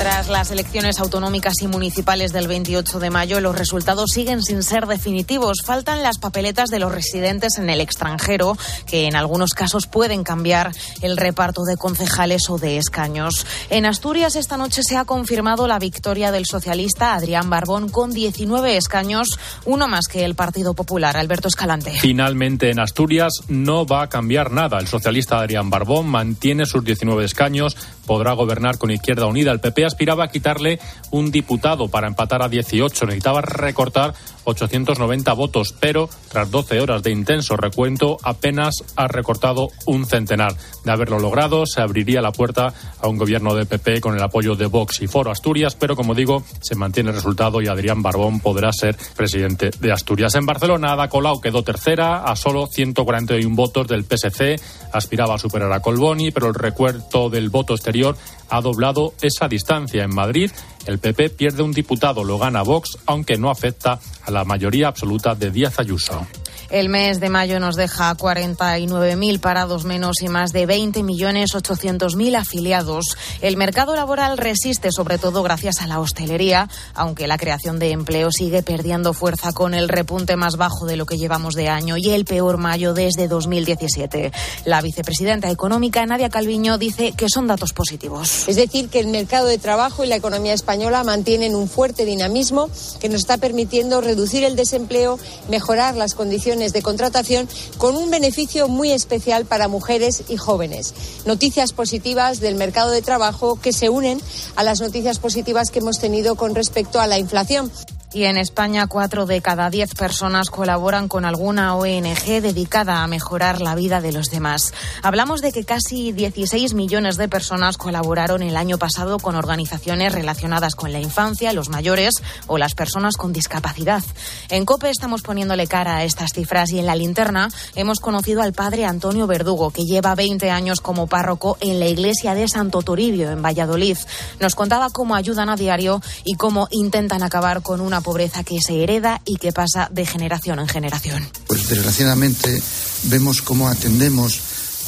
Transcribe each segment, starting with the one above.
Tras las elecciones autonómicas y municipales del 28 de mayo, los resultados siguen sin ser definitivos. Faltan las papeletas de los residentes en el extranjero, que en algunos casos pueden cambiar el reparto de concejales o de escaños. En Asturias, esta noche se ha confirmado la victoria del socialista Adrián Barbón con 19 escaños, uno más que el Partido Popular. Alberto Escalante. Finalmente, en Asturias no va a cambiar nada. El socialista Adrián Barbón mantiene sus 19 escaños, podrá gobernar con Izquierda Unida. El PP aspiraba a quitarle un diputado para empatar a 18. Necesitaba recortar 890 votos, pero tras 12 horas de intenso recuento apenas ha recortado un centenar. De haberlo logrado, se abriría la puerta a un gobierno de PP con el apoyo de Vox y Foro Asturias, pero como digo, se mantiene el resultado y Adrián Barbón podrá ser presidente de Asturias. En Barcelona, Ada Colau quedó tercera a solo 141 votos del PSC, aspiraba a superar a Colboni, pero el recuerdo del voto exterior ha doblado esa distancia. En Madrid, el PP pierde un diputado, lo gana Vox, aunque no afecta a la mayoría absoluta de Díaz Ayuso. El mes de mayo nos deja 49.000 parados menos y más de 20.800.000 afiliados. El mercado laboral resiste sobre todo gracias a la hostelería, aunque la creación de empleo sigue perdiendo fuerza con el repunte más bajo de lo que llevamos de año y el peor mayo desde 2017. La vicepresidenta económica Nadia Calviño dice que son datos positivos. Es decir, que el mercado de trabajo y la economía española mantienen un fuerte dinamismo que nos está permitiendo reducir el desempleo, mejorar las condiciones de contratación con un beneficio muy especial para mujeres y jóvenes. Noticias positivas del mercado de trabajo que se unen a las noticias positivas que hemos tenido con respecto a la inflación. Y en España, cuatro de cada diez personas colaboran con alguna ONG dedicada a mejorar la vida de los demás. Hablamos de que casi 16 millones de personas colaboraron el año pasado con organizaciones relacionadas con la infancia, los mayores o las personas con discapacidad. En COPE estamos poniéndole cara a estas cifras y en la linterna hemos conocido al padre Antonio Verdugo, que lleva 20 años como párroco en la iglesia de Santo Toribio, en Valladolid. Nos contaba cómo ayudan a diario y cómo intentan acabar con una pobreza que se hereda y que pasa de generación en generación. Pues desgraciadamente vemos cómo atendemos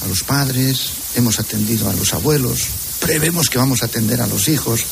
a los padres, hemos atendido a los abuelos, prevemos que vamos a atender a los hijos.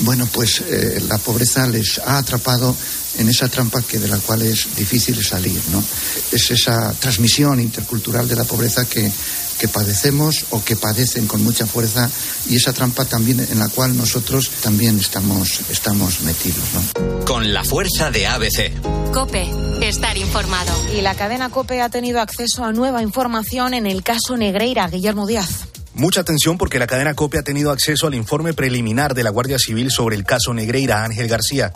Bueno, pues eh, la pobreza les ha atrapado en esa trampa que de la cual es difícil salir, ¿no? Es esa transmisión intercultural de la pobreza que que padecemos o que padecen con mucha fuerza y esa trampa también en la cual nosotros también estamos, estamos metidos. ¿no? Con la fuerza de ABC. Cope, estar informado. Y la cadena Cope ha tenido acceso a nueva información en el caso Negreira, Guillermo Díaz. Mucha atención porque la cadena COPE ha tenido acceso al informe preliminar de la Guardia Civil sobre el caso Negreira Ángel García.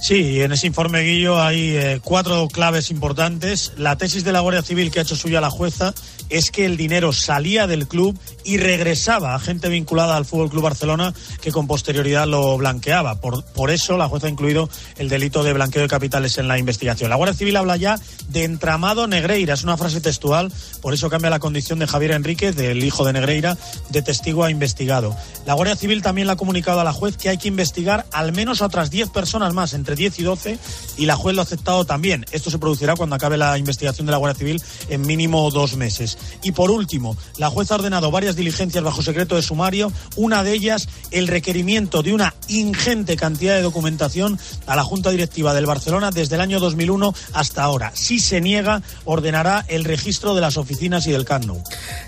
Sí, en ese informe, Guillo, hay eh, cuatro claves importantes. La tesis de la Guardia Civil que ha hecho suya la jueza es que el dinero salía del club y regresaba a gente vinculada al Fútbol Club Barcelona que con posterioridad lo blanqueaba. Por, por eso la jueza ha incluido el delito de blanqueo de capitales en la investigación. La Guardia Civil habla ya de entramado Negreira, es una frase textual, por eso cambia la condición de Javier Enrique, del hijo de Negreira, de testigo a investigado. La Guardia Civil también le ha comunicado a la juez que hay que investigar al menos a otras 10 personas más, 10 y 12, y la juez lo ha aceptado también. Esto se producirá cuando acabe la investigación de la Guardia Civil en mínimo dos meses. Y por último, la jueza ha ordenado varias diligencias bajo secreto de sumario, una de ellas el requerimiento de una ingente cantidad de documentación a la Junta Directiva del Barcelona desde el año 2001 hasta ahora. Si se niega, ordenará el registro de las oficinas y del Camp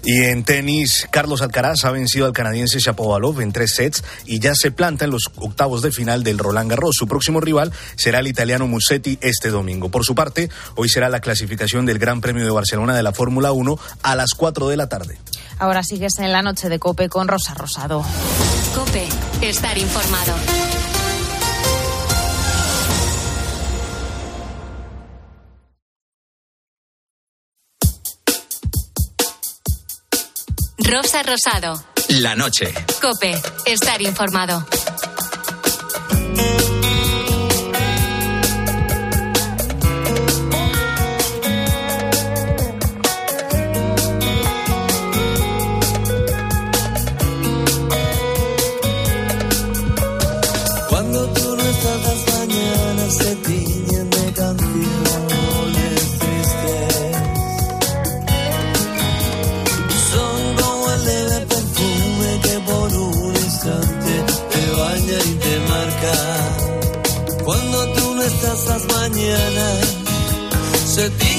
Y en tenis, Carlos Alcaraz ha vencido al canadiense Shapovalov en tres sets y ya se planta en los octavos de final del Roland Garros. Su próximo rival será el italiano Musetti este domingo. Por su parte, hoy será la clasificación del Gran Premio de Barcelona de la Fórmula 1 a las 4 de la tarde. Ahora sigues en la noche de Cope con Rosa Rosado. Cope, estar informado. Rosa Rosado. La noche. Cope, estar informado. Se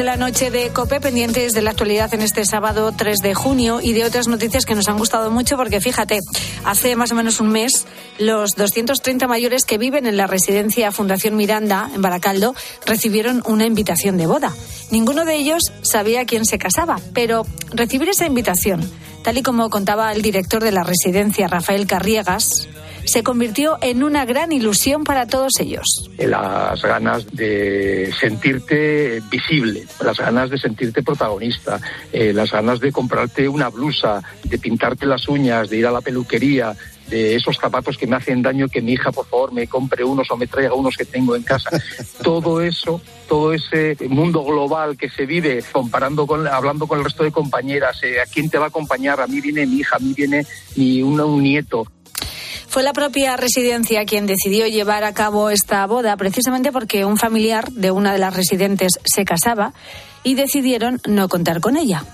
en la noche de COPE, pendientes de la actualidad en este sábado 3 de junio y de otras noticias que nos han gustado mucho porque fíjate, hace más o menos un mes los 230 mayores que viven en la residencia Fundación Miranda en Baracaldo recibieron una invitación de boda. Ninguno de ellos sabía quién se casaba, pero recibir esa invitación, tal y como contaba el director de la residencia, Rafael Carriegas, se convirtió en una gran ilusión para todos ellos. las ganas de sentirte visible, las ganas de sentirte protagonista, eh, las ganas de comprarte una blusa, de pintarte las uñas, de ir a la peluquería, de esos zapatos que me hacen daño, que mi hija por favor me compre unos o me traiga unos que tengo en casa. Todo eso, todo ese mundo global que se vive comparando con, hablando con el resto de compañeras, eh, ¿a quién te va a acompañar? A mí viene mi hija, a mí viene mi, un, un nieto. Fue la propia residencia quien decidió llevar a cabo esta boda precisamente porque un familiar de una de las residentes se casaba y decidieron no contar con ella.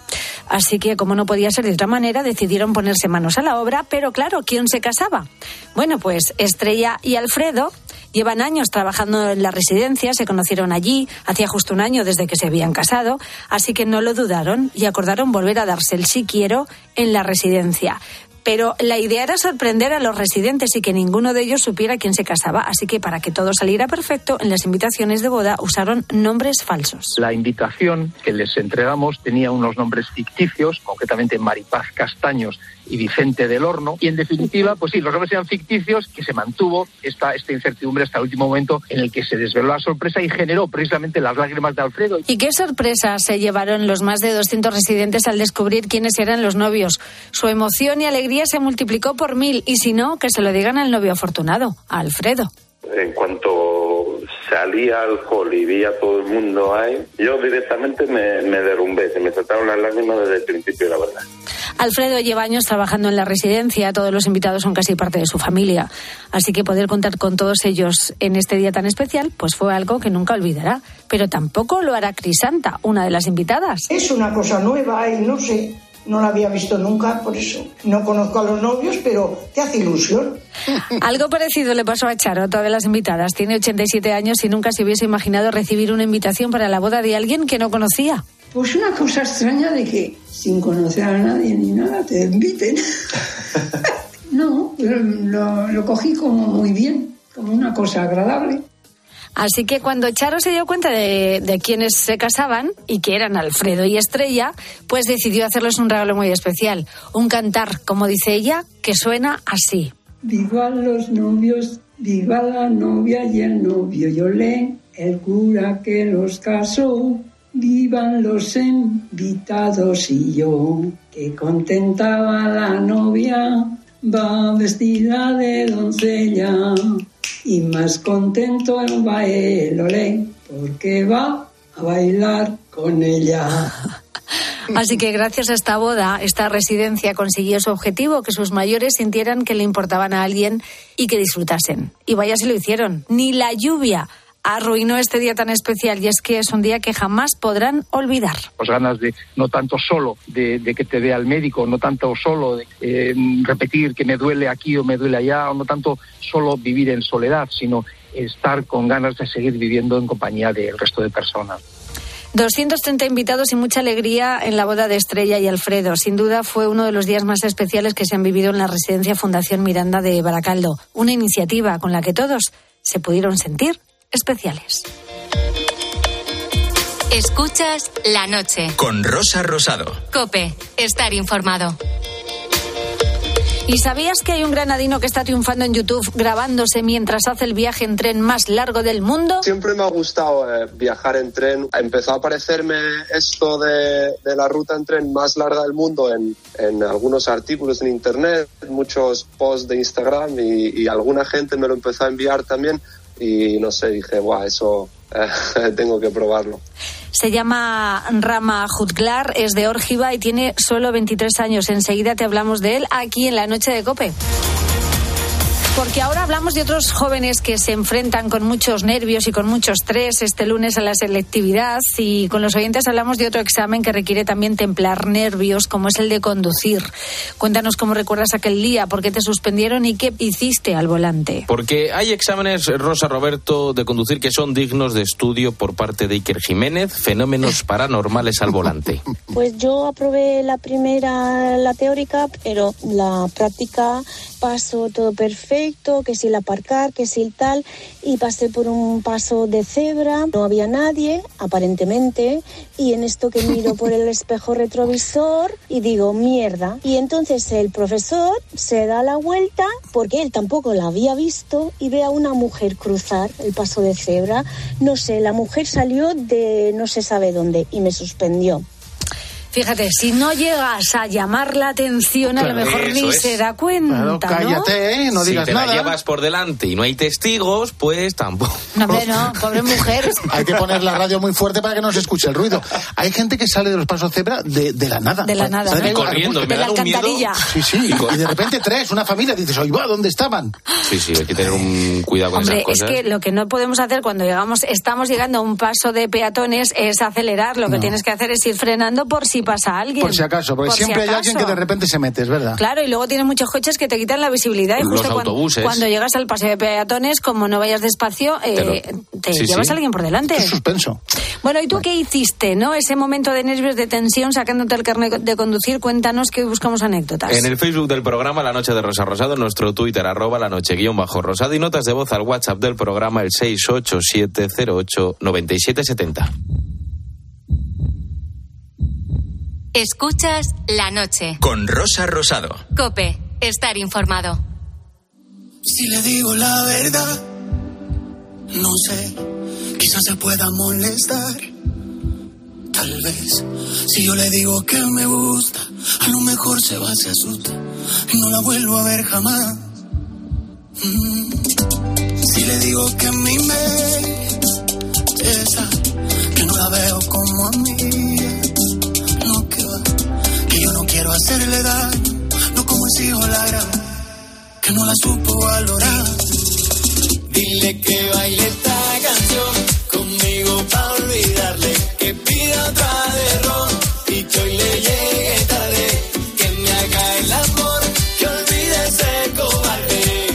Así que, como no podía ser de otra manera, decidieron ponerse manos a la obra, pero claro, ¿quién se casaba? Bueno, pues Estrella y Alfredo llevan años trabajando en la residencia, se conocieron allí, hacía justo un año desde que se habían casado, así que no lo dudaron y acordaron volver a darse el sí quiero en la residencia pero la idea era sorprender a los residentes y que ninguno de ellos supiera quién se casaba. Así que para que todo saliera perfecto, en las invitaciones de boda usaron nombres falsos. La invitación que les entregamos tenía unos nombres ficticios, concretamente Maripaz Castaños y Vicente del Horno, y en definitiva, pues sí, los nombres eran ficticios, que se mantuvo esta, esta incertidumbre hasta el último momento en el que se desveló la sorpresa y generó precisamente las lágrimas de Alfredo. ¿Y qué sorpresa se llevaron los más de 200 residentes al descubrir quiénes eran los novios? Su emoción y alegría se multiplicó por mil, y si no, que se lo digan al novio afortunado, a Alfredo. En cuanto salía al hall y vi a todo el mundo ahí, yo directamente me, me derrumbé, se me saltaron las lágrimas desde el principio, la verdad. Alfredo lleva años trabajando en la residencia, todos los invitados son casi parte de su familia, así que poder contar con todos ellos en este día tan especial, pues fue algo que nunca olvidará. Pero tampoco lo hará Crisanta, una de las invitadas. Es una cosa nueva y no sé, no la había visto nunca, por eso no conozco a los novios, pero te hace ilusión. Algo parecido le pasó a Charo, otra de las invitadas. Tiene 87 años y nunca se hubiese imaginado recibir una invitación para la boda de alguien que no conocía. Pues una cosa extraña de que sin conocer a nadie ni nada te inviten. no, pero lo, lo cogí como muy bien, como una cosa agradable. Así que cuando Charo se dio cuenta de, de quiénes se casaban y que eran Alfredo y Estrella, pues decidió hacerles un regalo muy especial. Un cantar, como dice ella, que suena así. Vivan los novios, viva la novia y el novio Yolé, el cura que los casó. Vivan los invitados y yo, que contentaba la novia, va vestida de doncella y más contento va el porque va a bailar con ella. Así que gracias a esta boda, esta residencia consiguió su objetivo, que sus mayores sintieran que le importaban a alguien y que disfrutasen. Y vaya si lo hicieron. Ni la lluvia arruinó este día tan especial y es que es un día que jamás podrán olvidar. Pues ganas de no tanto solo de, de que te vea el médico, no tanto solo de eh, repetir que me duele aquí o me duele allá, o no tanto solo vivir en soledad, sino estar con ganas de seguir viviendo en compañía del resto de personas. 230 invitados y mucha alegría en la boda de Estrella y Alfredo. Sin duda fue uno de los días más especiales que se han vivido en la residencia Fundación Miranda de Baracaldo. Una iniciativa con la que todos se pudieron sentir especiales. Escuchas la noche. Con Rosa Rosado. Cope, estar informado. ¿Y sabías que hay un granadino que está triunfando en YouTube grabándose mientras hace el viaje en tren más largo del mundo? Siempre me ha gustado eh, viajar en tren. Empezó a aparecerme esto de, de la ruta en tren más larga del mundo en, en algunos artículos en internet, muchos posts de Instagram y, y alguna gente me lo empezó a enviar también y no sé, dije, guau, eso eh, tengo que probarlo. Se llama Rama Jutglar, es de Órgiva y tiene solo 23 años. Enseguida te hablamos de él aquí en la noche de Cope. Porque ahora hablamos de otros jóvenes que se enfrentan con muchos nervios y con mucho estrés este lunes a la selectividad y con los oyentes hablamos de otro examen que requiere también templar nervios como es el de conducir. Cuéntanos cómo recuerdas aquel día, por qué te suspendieron y qué hiciste al volante. Porque hay exámenes, Rosa Roberto, de conducir que son dignos de estudio por parte de Iker Jiménez, fenómenos paranormales al volante. Pues yo aprobé la primera, la teórica, pero la práctica pasó todo perfecto, que si el aparcar, que si el tal, y pasé por un paso de cebra, no había nadie, aparentemente, y en esto que miro por el espejo retrovisor y digo, mierda. Y entonces el profesor se da la vuelta, porque él tampoco la había visto, y ve a una mujer cruzar el paso de cebra. No sé, la mujer salió de no se sabe dónde y me suspendió. Fíjate, si no llegas a llamar la atención, a Claro, lo mejor ni es. se da cuenta. ¿no? ¿eh? No si digas te nada. la llevas por delante y no hay testigos, pues tampoco. No, hombre, no, pobre mujer. Hay que poner la radio muy fuerte para que no se escuche el ruido. Hay gente que sale de los pasos cebra de, de la nada. De la nada. ¿no? Corriendo, me De la alcantarilla. Sí, sí. Y de repente tres, una familia, dices, oye, va, ¿dónde estaban? Sí, sí, hay que tener un cuidado con Hombre, esas es cosas. que lo que no podemos hacer cuando llegamos, estamos llegando a un paso de peatones es acelerar. Lo que No. tienes que hacer es ir frenando por si pasa alguien. Por si acaso, porque Por si siempre hay alguien que de repente se mete, es verdad. Claro, y luego tienes muchos coches que te quitan la visibilidad. Y Los justo cuando- autobuses. Cuando, llegas al paseo de peatones, como no vayas despacio, eh, Te Sí, llevas sí. a alguien por delante. Es suspenso. Bueno, ¿y tú qué hiciste, no? Ese momento de nervios, de tensión, sacándote el carnet de conducir, cuéntanos que hoy buscamos anécdotas. En el Facebook del programa La Noche de Rosa Rosado, en nuestro Twitter, arroba la noche guion bajo rosado y notas de voz al WhatsApp del programa el 687089770. Escuchas la noche. Con Rosa Rosado. Cope, estar informado. Si le digo la verdad, no sé, quizás se pueda molestar. Tal vez, si yo le digo que me gusta, a lo mejor se va, se asusta y no la vuelvo a ver jamás. Mm. Si le digo que mi esa, que no la veo como a mí, hacerle daño, no como si yo la gran que no la supo valorar. Dile que baile esta canción conmigo pa' olvidarle, que pida otra de ron y que hoy le llegue tarde, que me haga el amor, que olvide ese cobarde.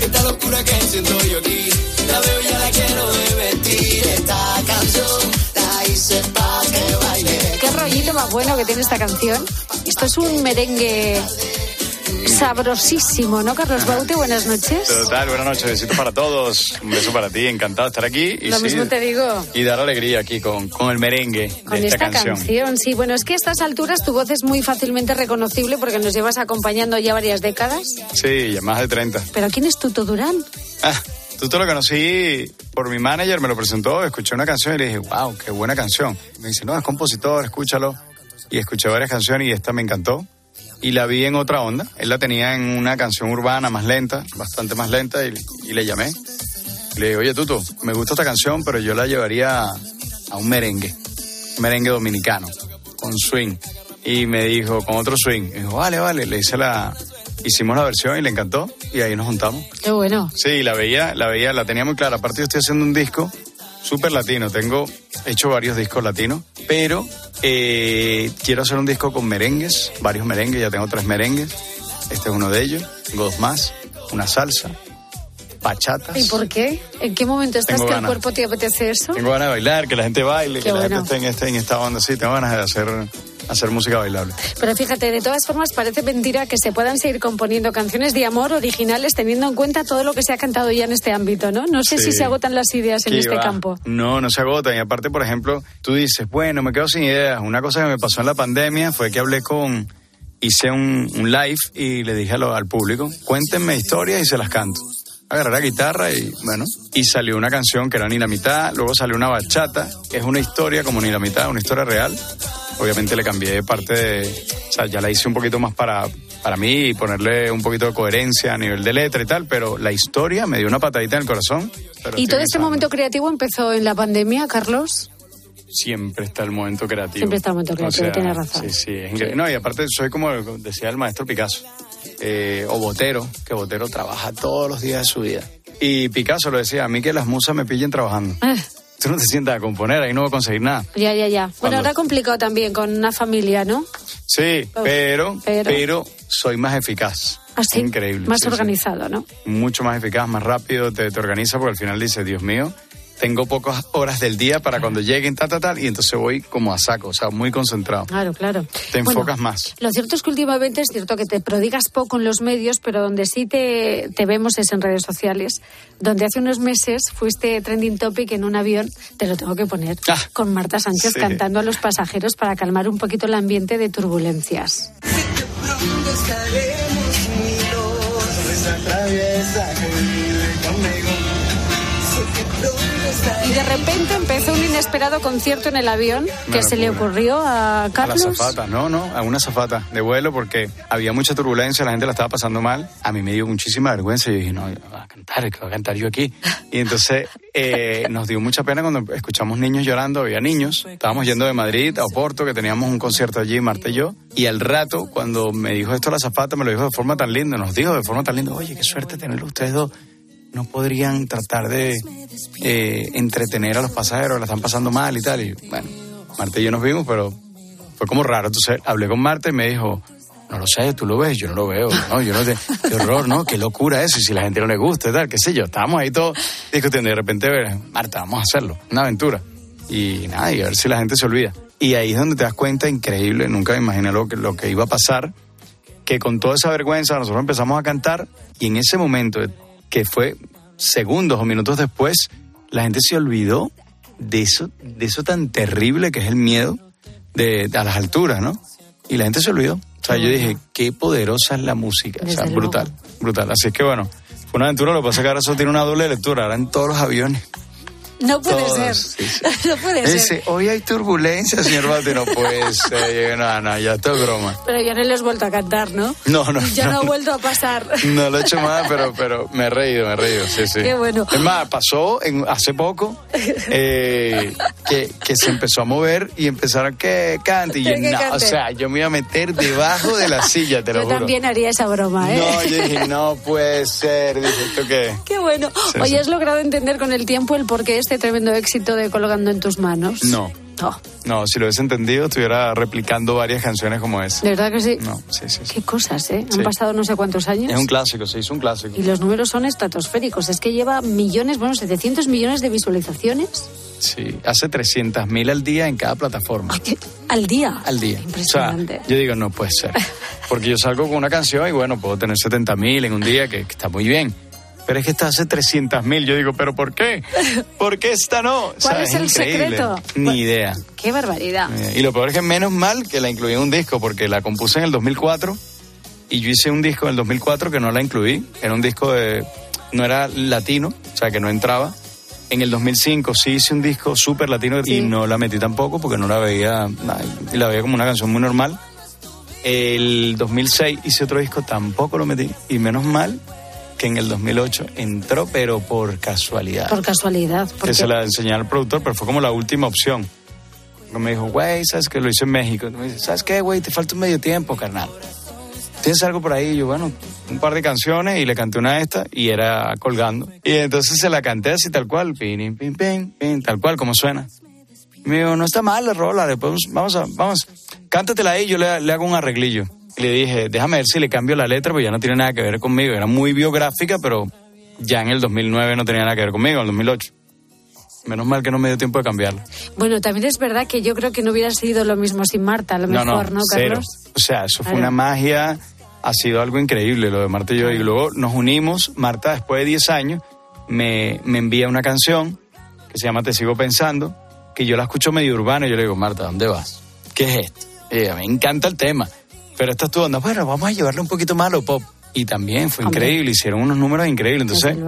Esta locura que siento yo aquí, la veo y ya la quiero de vestir. Esta canción la hice pa' que baile. Qué rollito más bueno que tiene esta canción. Esto es un merengue sabrosísimo, ¿no, Carlos Baute? Buenas noches. Total, buenas noches, besitos para todos. Un beso para ti, encantado de estar aquí. Y Lo sí, mismo te digo. Y dar alegría aquí con, con el merengue Con de esta, esta, canción. sí. Bueno, es que a estas alturas tu voz es muy fácilmente reconocible porque nos llevas acompañando ya varias décadas. Sí, ya más de 30. Pero ¿quién es Tuto Durán? Ah, tú te lo conocí por mi manager, me lo presentó, escuché una canción y le dije, wow, qué buena canción. Me dice, no, es compositor, escúchalo. Y escuché varias canciones y esta me encantó. Y la vi en otra onda. Él la tenía en una canción urbana más lenta, bastante más lenta, y, y le llamé. Y le dije, oye, Tuto, me gusta esta canción, pero yo la llevaría a un merengue, un merengue dominicano, con swing. Y me dijo, con otro swing. Y dijo, vale, vale. Le hice la, hicimos la versión y le encantó, y ahí nos juntamos. Qué bueno. Sí, la veía, la veía, la tenía muy clara. Aparte yo estoy haciendo un disco súper latino. Tengo he hecho varios discos latinos, pero eh, quiero hacer un disco con merengues, varios merengues. Ya tengo tres merengues. Este es uno de ellos. Tengo dos más, una salsa, bachatas. ¿Y por qué? ¿En qué momento estás Tengo que ganas. el cuerpo te apetece eso? Tengo ganas de bailar, que la gente baile, Qué que la gente esté en, este, en esta onda. Sí, tengo ganas de hacer, hacer música bailable. Pero fíjate, de todas formas parece mentira que se puedan seguir componiendo canciones de amor originales teniendo en cuenta todo lo que se ha cantado ya en este ámbito, ¿no? No sé Sí. si se agotan las ideas en ¿Qué este va? campo. No, no se agotan. Y aparte, por ejemplo, tú dices, bueno, me quedo sin ideas. Una cosa que me pasó en la pandemia fue que hablé con, hice un, un live y le dije lo- al público, cuéntenme historias y se las canto. Agarré la guitarra y bueno, y salió una canción que era Ni la mitad, luego salió una bachata, que es una historia como Ni la mitad, una historia real. Obviamente le cambié parte de, o sea, ya la hice un poquito más para, para mí y ponerle un poquito de coherencia a nivel de letra y tal, pero la historia me dio una patadita en el corazón. ¿Y todo este pensando, momento creativo empezó en la pandemia, Carlos? Siempre está el momento creativo. Siempre está el momento creativo, tienes razón. Sí, sí, es increíble. No, y aparte soy como decía el maestro Picasso, eh, o Botero, que Botero trabaja todos los días de su vida. Y Picasso lo decía, a mí que las musas me pillen trabajando. Ah. Tú no te sientas a componer, ahí no voy a conseguir nada. Ya, ya, ya. Bueno, Cuando- ahora complicado también con una familia, ¿no? Sí, pero, pero- pero, soy más eficaz. Así. Increíble. Más sí, sí. organizado, ¿no? Mucho más eficaz, más rápido, te, te organiza porque al final dices, Dios mío, tengo pocas horas del día para cuando lleguen, tal, tal, tal, y entonces voy como a saco, o sea, muy concentrado. Claro, claro. Te Bueno, enfocas más. Lo cierto es que últimamente es cierto que te prodigas poco en los medios, pero donde sí te, te vemos es en redes sociales, donde hace unos meses fuiste trending topic en un avión, te lo tengo que poner, con Marta Sánchez sí. cantando a los pasajeros para calmar un poquito el ambiente de turbulencias. Pronto Y de repente empezó un inesperado concierto en el avión que se le ocurrió a A la Carlos. zafata, no, no, a una zafata de vuelo porque había mucha turbulencia, la gente la estaba pasando mal. A mí me dio muchísima vergüenza y yo dije, no, voy a cantar, que voy a cantar yo aquí. Y entonces eh, nos dio mucha pena cuando escuchamos niños llorando, había niños. Estábamos yendo de Madrid a Oporto, que teníamos un concierto allí, Marta y yo. Y al rato, cuando me dijo esto la zafata, me lo dijo de forma tan linda, nos dijo de forma tan linda, oye, qué suerte tenerlo ustedes dos. No podrían tratar de eh, entretener a los pasajeros, la están pasando mal y tal. Y bueno, Marta y yo nos vimos, pero fue como raro. Entonces hablé con Marta y me dijo, no lo sé, tú lo ves, yo no lo veo. No, yo no te, qué horror, ¿no? Qué locura eso. Y si la gente no le gusta y tal, qué sé yo. Estábamos ahí todos discutiendo y de repente, Marta, vamos a hacerlo. Una aventura. Y nada, y a ver si la gente se olvida. Y ahí es donde te das cuenta, increíble, nunca me imaginé lo que, lo que iba a pasar, que con toda esa vergüenza nosotros empezamos a cantar y en ese momento, que fue segundos o minutos después, la gente se olvidó de eso, de eso tan terrible que es el miedo de, a las alturas, ¿no? Y la gente se olvidó. O sea, yo dije, qué poderosa es la música. o sea, brutal, brutal. Así es que bueno, fue una aventura, lo que pasa es que ahora eso tiene una doble lectura, ahora en todos los aviones. No puede Todos, ser. sí, sí. no puede Dice, ser. hoy hay turbulencia, señor Bate, no puede ser. No, no, ya esto es broma. Pero ya no le has vuelto a cantar, ¿no? No, no, Ya no, no, ha vuelto a pasar. No lo he hecho más, pero, pero me he reído, me he reído, sí, sí. Qué bueno. Es más, pasó en, hace poco eh, que, que se empezó a mover y empezaron que cante. Y yo, Que no, cante. o sea, yo me iba a meter debajo de la silla, te lo Yo juro. también haría esa broma, ¿eh? No, yo dije, no puede ser. Dije, ¿esto qué? Qué bueno. Sí, sí. ¿has logrado entender con el tiempo el porqué este tremendo éxito de Colgando en tus manos? No. No. No, si lo hubiese entendido, estuviera replicando varias canciones como esa. ¿De verdad que sí? No, sí, sí. sí. Qué cosas, ¿eh? Sí. Han pasado no sé cuántos años. Es un clásico, se hizo un clásico. Y los números son estratosféricos. Es que lleva millones, bueno, 700 millones de visualizaciones Sí, hace 300.000 al día en cada plataforma. al día. Al día. O sea, Impresionante. yo digo, no puede ser. Porque yo salgo con una canción y bueno, puedo tener 70.000 en un día, que, que está muy bien. Pero es que esta hace 300.000. Yo digo, ¿pero por qué? ¿Por qué esta no? O sea, ¿Cuál es el increíble. secreto? Ni idea. Qué barbaridad. Eh, Y lo peor es que menos mal que la incluí en un disco, porque la compuse en el 2004 y yo hice un disco en el 2004 que no la incluí. Era un disco de. No era latino, o sea que no entraba. En el 2005 sí hice un disco súper latino y no la metí tampoco porque no la veía. Y la veía como una canción muy normal. El 2006 hice otro disco, tampoco lo metí. Y menos mal que en el 2008 entró, pero por casualidad Por casualidad. que porque- se la enseñé al productor, pero fue como la última opción. Me dijo, güey, ¿sabes que Lo hice en México. Me dice, ¿sabes qué, güey? Te falta un medio tiempo, carnal. ¿Tienes algo por ahí? Y yo, bueno, un par de canciones y le canté una de estas y era colgando. Y entonces se la canté así tal cual, pin, pin, pin, pin, tal cual como suena. Y me dijo, no está mal la rola, después vamos a, vamos, cántatela ahí, yo le, le hago un arreglillo. Le dije, déjame ver si le cambio la letra, porque ya no tiene nada que ver conmigo. Era muy biográfica, pero ya en el 2009 no tenía nada que ver conmigo, en el 2008. Menos mal que no me dio tiempo de cambiarla. Bueno, también es verdad que yo creo que no hubiera sido lo mismo sin Marta, a lo mejor, ¿no. Carlos? O sea, eso fue una magia, ha sido algo increíble lo de Marta y yo. Y luego nos unimos, Marta después de 10 años me, me envía una canción que se llama Te sigo pensando, que yo la escucho medio urbana y yo le digo, Marta, ¿dónde vas? ¿Qué es esto? Y ella, me encanta el tema. Pero esta estuvo onda, bueno, vamos a llevarle un poquito más a lo pop. Y también fue increíble, hicieron unos números increíbles. Entonces,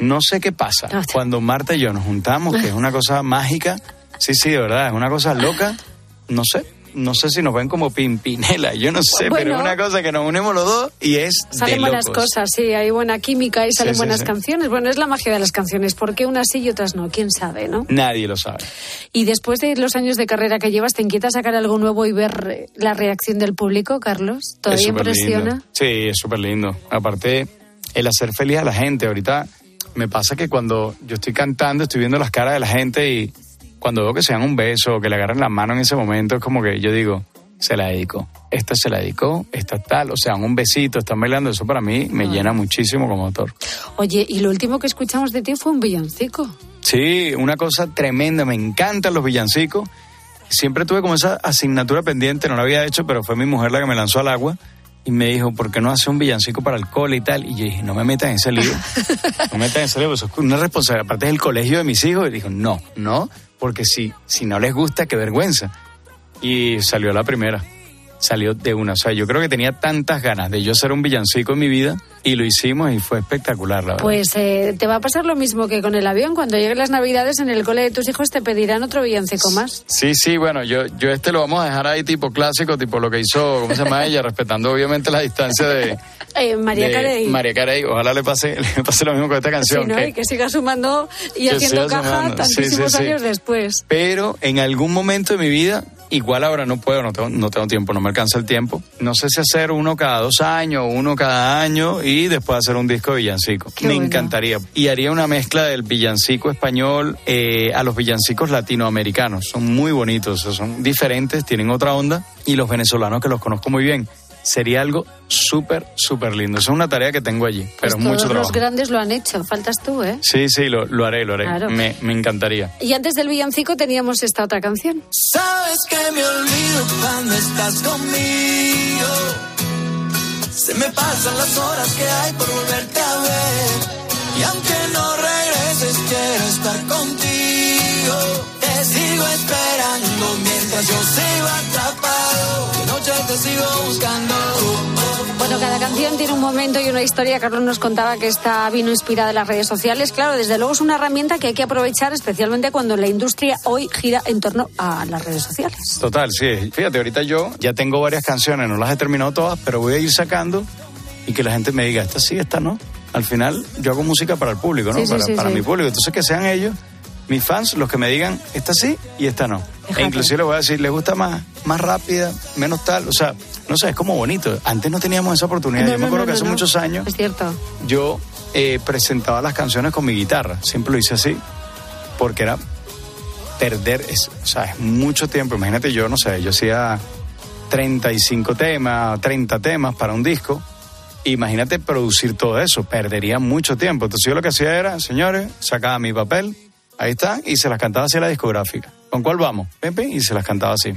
no sé qué pasa. Cuando Marta y yo nos juntamos, que es una cosa mágica, sí, sí, de verdad, es una cosa loca, no sé. No sé si nos ven como Pimpinela, yo no sé, pero es una cosa que nos unimos los dos y es Salen de buenas cosas, sí, hay buena química y salen sí, buenas sí. canciones. Bueno, es la magia de las canciones, ¿por qué unas sí y otras no? ¿Quién sabe, no? Nadie lo sabe. Y después de los años de carrera que llevas, ¿te inquieta sacar algo nuevo y ver la reacción del público, Carlos? ¿Todavía impresiona? Sí, es súper lindo. Aparte, el hacer feliz a la gente. Ahorita me pasa que cuando yo estoy cantando, estoy viendo las caras de la gente y cuando veo que se dan un beso o que le agarran la mano en ese momento, es como que yo digo, se la dedico. Esta se la dedicó, esta tal. O sea, un besito, están bailando. Eso para mí me llena muchísimo como autor. Oye, y lo último que escuchamos de ti fue un villancico. Sí, una cosa tremenda. Me encantan los villancicos. Siempre tuve como esa asignatura pendiente, no la había hecho, pero fue mi mujer la que me lanzó al agua y me dijo, ¿por qué no hace un villancico para el cole y tal? Y yo dije, no me metas en ese lío. No me metas en ese lío, eso es una responsabilidad. Aparte es el colegio de mis hijos. Y dijo, no, no, porque si, si no les gusta, qué vergüenza. Y salió la primera. Salió de una. O sea, yo creo que tenía tantas ganas de yo hacer un villancico en mi vida y lo hicimos y fue espectacular, la verdad. Pues eh, te va a pasar lo mismo que con el avión. Cuando lleguen las navidades en el cole de tus hijos te pedirán otro villancico más. Sí, sí, bueno, yo, yo este lo vamos a dejar ahí tipo clásico, tipo lo que hizo, ¿cómo se llama ella? Respetando obviamente la distancia de, Eh, María de Carey. María Carey. Ojalá le pase, le pase lo mismo con esta Sí, canción. ¿no? que- Y que siga sumando y haciendo caja sumando. Sí, tantísimos sí, sí. años después. Pero en algún momento de mi vida, igual ahora no puedo, no tengo, no tengo tiempo, no me alcanza el tiempo. No sé si hacer uno cada dos años, uno cada año y después hacer un disco de villancico. Qué me bueno. encantaría. Y haría una mezcla del villancico español eh, a los villancicos latinoamericanos. Son muy bonitos, son diferentes, tienen otra onda. Y los venezolanos que los conozco muy bien. Sería algo súper, súper lindo. Eso es una tarea que tengo allí, pero Pues es mucho todos trabajo. los grandes lo han hecho. Faltas tú, ¿eh? Sí, sí, lo, lo haré, lo haré. Claro. Me, me encantaría. Y antes del villancico teníamos esta otra canción. Sabes que me olvido cuando estás conmigo. Se me pasan las horas que hay por volverte a ver. Y aunque no regreses, quiero estar contigo. Te sigo esperando mientras yo sigo atrapado. De noche te sigo buscando. Bueno, cada canción tiene un momento y una historia. Carlos nos contaba que esta vino inspirada en las redes sociales. Claro, desde luego es una herramienta que hay que aprovechar, especialmente cuando la industria hoy gira en torno a las redes sociales. Total, sí. Fíjate, ahorita yo ya tengo varias canciones, no las he terminado todas, pero voy a ir sacando y que la gente me diga, esta sí, esta no. Al final yo hago música para el público, ¿no? Sí, sí, para sí, para sí. mi público. Entonces que sean ellos, mis fans, los que me digan, esta sí y esta no. E inclusive les voy a decir, ¿les gusta más, más rápida, menos tal? O sea, no sé, es como bonito. Antes no teníamos esa oportunidad. No, yo me acuerdo no, que hace muchos años Es cierto. yo eh, presentaba las canciones con mi guitarra. Siempre lo hice así. Porque era perder, es, o sea, es mucho tiempo. Imagínate yo, no sé, yo hacía 35 temas, 30 temas para un disco. Imagínate producir todo eso, perdería mucho tiempo. Entonces yo lo que hacía era, señores, sacaba mi papel, ahí está, y se las cantaba así a la discográfica. ¿Con cuál vamos? Pepe, y se las cantaba así.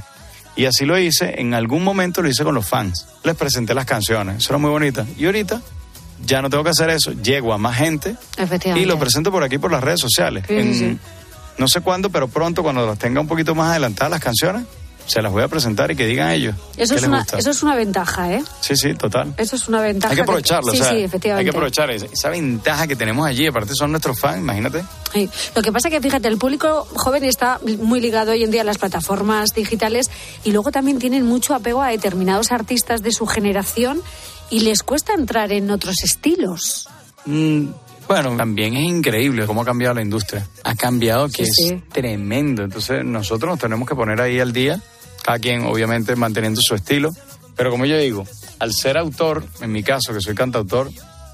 Y así lo hice, en algún momento lo hice con los fans. Les presenté las canciones, eso era muy bonita. Y ahorita ya no tengo que hacer eso, llego a más gente y lo presento por aquí por las redes sociales. Sí, sí, En- sí. No sé cuándo, pero pronto, cuando las tenga un poquito más adelantadas las canciones, se las voy a presentar y que digan ellos. Eso es, una, gusta. eso es una ventaja, ¿eh? Sí, sí, total. Eso es una ventaja. Hay que aprovecharlo, Sí, o sea, sí, efectivamente. hay que aprovechar esa, esa ventaja que tenemos allí. Aparte son nuestros fans, imagínate. Sí. Lo que pasa que, fíjate, el público joven está muy ligado hoy en día a las plataformas digitales y luego también tienen mucho apego a determinados artistas de su generación y les cuesta entrar en otros estilos. Mm, bueno, también es increíble cómo ha cambiado la industria. Ha cambiado que Sí, es sí. tremendo. Entonces nosotros nos tenemos que poner ahí al día, cada quien obviamente manteniendo su estilo. Pero como yo digo, al ser autor, en mi caso que soy cantautor,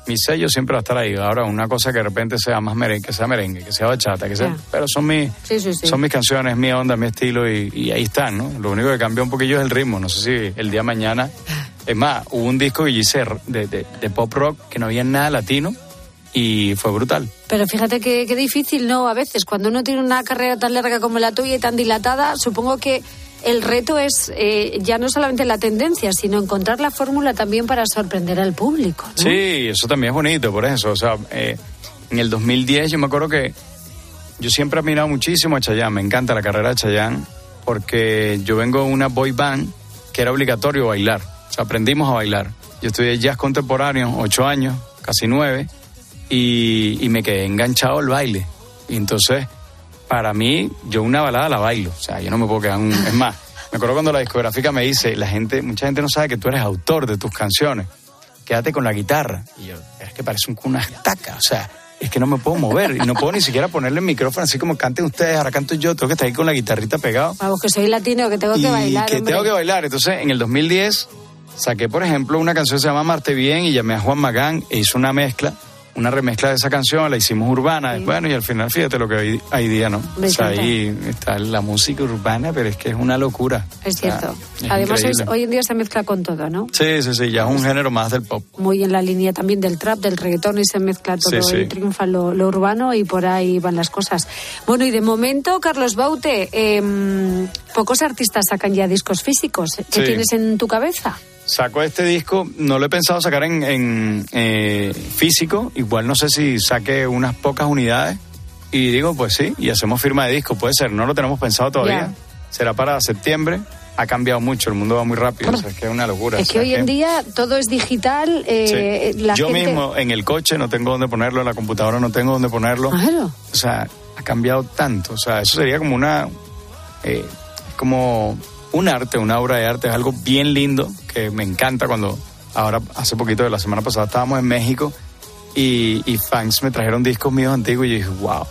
mi sello siempre va a estar ahí. Ahora, una cosa que de repente sea más merengue, que sea merengue, que sea bachata, que sea... Ya. Pero son mis, Sí, sí, sí. son mis canciones, mi onda, mi estilo y, y ahí están, ¿no? Lo único que cambia un poquillo es el ritmo. No sé si el día de mañana... Es más, hubo un disco que yo hice de, de- de pop rock que no había nada latino y fue brutal. Pero fíjate que, qué difícil, ¿no? A veces, cuando uno tiene una carrera tan larga como la tuya y tan dilatada, supongo que el reto es eh, ya no solamente la tendencia, sino encontrar la fórmula también para sorprender al público. Sí, eso también es bonito, por eso. O sea, eh, en el 2010 yo me acuerdo que yo siempre he admirado muchísimo a Chayanne, me encanta la carrera de Chayanne, porque yo vengo de una boy band que era obligatorio bailar. O sea, aprendimos a bailar. Yo estudié jazz contemporáneo, ocho años, casi nueve, y, y me quedé enganchado al baile. Y entonces, para mí, yo una balada la bailo. O sea, yo no me puedo quedar un... Es más, me acuerdo cuando la discográfica me dice, la gente, mucha gente no sabe que tú eres autor de tus canciones. Quédate con la guitarra. Y yo, es que parece un- una estaca. O sea, es que no me puedo mover y no puedo ni siquiera ponerle el micrófono así como canten ustedes, ahora canto yo, tengo que estar ahí con la guitarrita pegado Vamos, que soy latino, que tengo que y bailar. que hombre. tengo que bailar. Entonces, en el 2010 saqué, por ejemplo, una canción que se llama Marte Bien y llamé a Juan Magán e hizo una mezcla, una remezcla de esa canción, la hicimos urbana. Bueno, y al final, fíjate lo que hay, hay día, ¿no? Me o sea, encanta. ahí está la música urbana, pero es que es una locura. Es O sea, cierto. es Además, es- hoy en día se mezcla con todo, ¿no? Sí, sí, sí, ya es un género más del pop. Muy en la línea también del trap, del reggaetón y se mezcla todo Sí, sí. y triunfa lo, lo urbano y por ahí van las cosas. Bueno, y de momento, Carlos Baute, em, pocos artistas sacan ya discos físicos. ¿Qué tienes en tu cabeza? Saco este disco, no lo he pensado sacar en, en, eh, físico, igual no sé si saque unas pocas unidades. Y digo, pues sí, y hacemos firma de disco, puede ser, no lo tenemos pensado todavía. Será para septiembre. Ha cambiado mucho, el mundo va muy rápido, o sea, es que es una locura. es que hoy en día todo es digital. eh, Sí. la Yo gente... mismo en el coche no tengo dónde ponerlo, en la computadora no tengo dónde ponerlo. Claro. O sea, ha cambiado tanto. O sea, eso sería como una. eh, como un arte, una obra de arte. Es algo bien lindo que me encanta cuando. Ahora, hace poquito de la semana pasada, estábamos en México y, y fans me trajeron discos míos antiguos y yo dije, wow.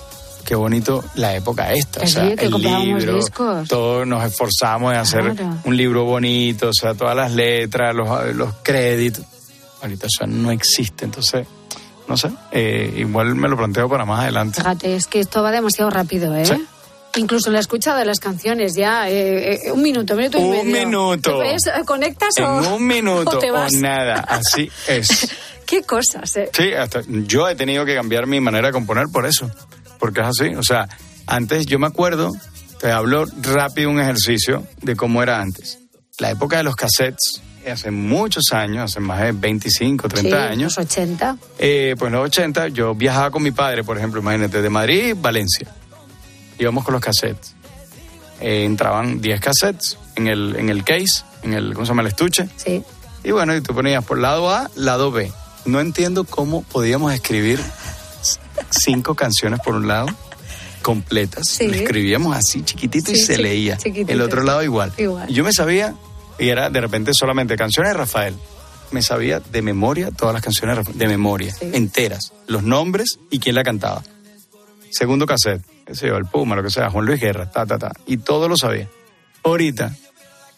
Qué bonito la época esta, o Que sea, el libro, discos. todos nos esforzamos en hacer Claro. un libro bonito, o sea, todas las letras, los, los créditos. Ahorita eso no existe, entonces, no sé, eh, igual me lo planteo para más adelante. Fíjate, es que esto va demasiado rápido, ¿eh? Sí. Incluso la escucha de las canciones ya, eh, eh, un minuto, minuto y Un medio. minuto. ¿Ves? ¿Conectas En o, un minuto o te o vas? nada, así es. Qué cosas, ¿eh? Sí, hasta yo he tenido que cambiar mi manera de componer por eso, porque es así. O sea, antes yo me acuerdo, te hablo rápido un ejercicio de cómo era antes. La época de los cassettes, hace muchos años, hace más de 25, 30 Sí, años, Los 80. eh, pues en los 80 yo viajaba con mi padre, por ejemplo, imagínate, de Madrid, Valencia. Íbamos con los cassettes. Eh, entraban 10 cassettes en el, en el case, en el, ¿cómo se llama? El estuche. Sí. Y bueno, y tú ponías por lado A, lado B. No entiendo cómo podíamos escribir cinco canciones por un lado, completas. Sí. Lo escribíamos así chiquitito y se leía. chiquitito, El otro lado igual. Igual. Yo me sabía, y era de repente solamente canciones de Rafael. Me sabía de memoria todas las canciones de Rafael, de memoria, enteras. Los nombres y quién la cantaba. Segundo cassette, qué sé yo, el Puma, lo que sea, Juan Luis Guerra, ta, ta, ta. Y todo lo sabía. Ahorita,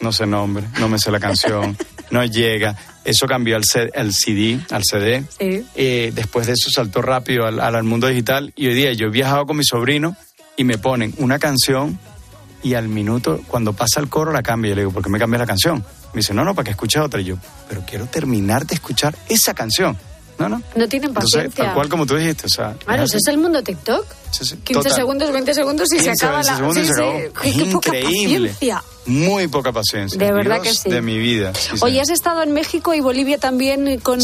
no sé nombre, no me sé la canción, no llega. Eso cambió al, C- al CD, al CD. Sí. Eh, después de eso saltó rápido al, al, mundo digital. Y hoy día yo he viajado con mi sobrino y me ponen una canción y al minuto, cuando pasa el coro, la cambio. Yo le digo, ¿por qué me cambias la canción? Me dice, no, no, para que escuches otra. Y yo, pero quiero terminar de escuchar esa canción. No, no. No tienen Entonces, paciencia. tal cual como tú dijiste, o sea, Claro, es el mundo TikTok. Sí, sí, 15 total. segundos, 20 segundos y se 15, acaba 20 la... Sí, sí. Qué poca increíble. paciencia. Muy poca paciencia. De verdad Dios que sí. de mi vida. sí, Oye, has estado en México y Bolivia también con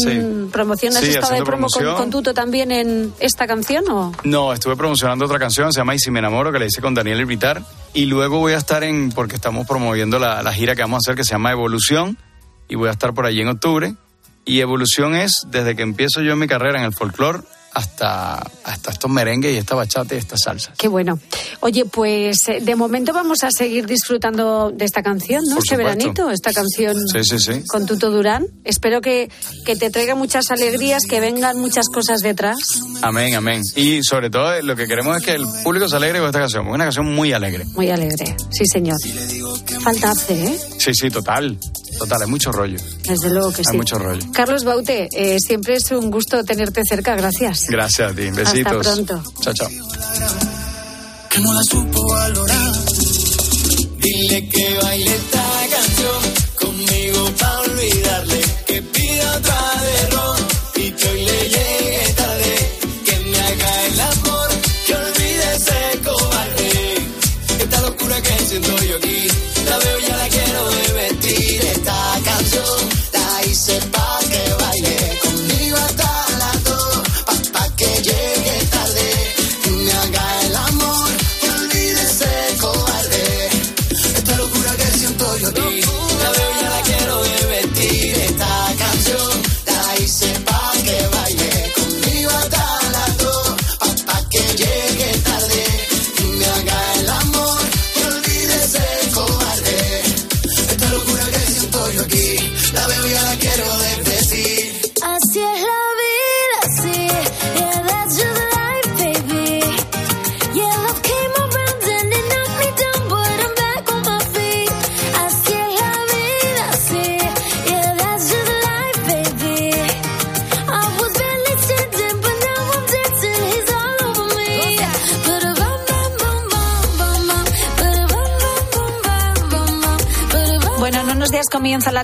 promoción. ¿Has estado de promo con, promoción. con Tuto también en esta canción o...? No, estuve promocionando otra canción, se llama Y si me enamoro, que la hice con Daniel Irvitar. Y luego voy a estar en, porque estamos promoviendo la, la gira que vamos a hacer, que se llama Evolución. Y voy a estar por allí en octubre. Y Evolución es desde que empiezo yo mi carrera en el folclore hasta, hasta estos merengues y esta bachata y esta salsa. Qué bueno. Oye, pues eh, de momento vamos a seguir disfrutando de esta canción, ¿no? Este veranito, esta canción Sí, sí, sí. con Tuto Durán. Espero que, que te traiga muchas alegrías, que vengan muchas cosas detrás. Amén, amén. Y sobre todo eh, lo que queremos es que el público se alegre con esta canción. porque Es una canción muy alegre. Muy alegre, sí señor. Falta hace, ¿eh? Sí, sí, total. Total, hay mucho rollo. Desde luego que Hay sí. mucho rollo. Carlos Baute, eh, siempre es un gusto tenerte cerca, gracias. Gracias a ti. Besitos. pronto. Chao, chao. que no la supo valorar. Dile que baile esta canción conmigo pa' olvidarle. Que pida otra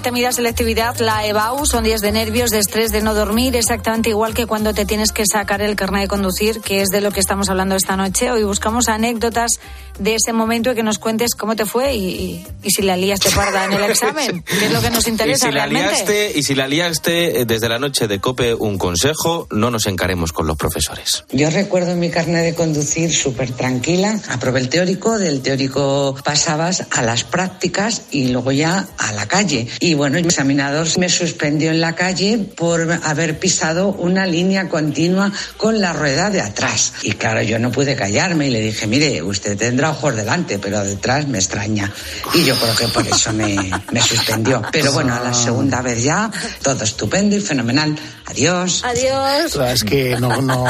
temida selectividad, la EBAU. Son días de nervios, de estrés, de no dormir, exactamente igual que cuando te tienes que sacar el carnet de conducir, que es de lo que estamos hablando esta noche. Hoy buscamos anécdotas de ese momento y que nos cuentes cómo te fue y, y- y si la liaste parda en el examen, que es lo que nos Y interesa si, la realmente. liaste, y si la liaste eh, desde la noche de COPE, un consejo, no nos encaremos con los profesores. Yo recuerdo mi carnet de conducir súper tranquila. Aprobé el teórico, del teórico pasabas a las prácticas y luego ya a la calle. Y bueno, el examinador me suspendió en la calle por haber pisado una línea continua con la rueda de atrás. Y claro, yo no pude callarme y le dije, mire, usted tendrá ojos delante, pero detrás me extraña. Y yo creo que por eso me, me suspendió. Pero bueno, a la segunda vez ya, todo estupendo y fenomenal. Adiós. Adiós. Es que no, no.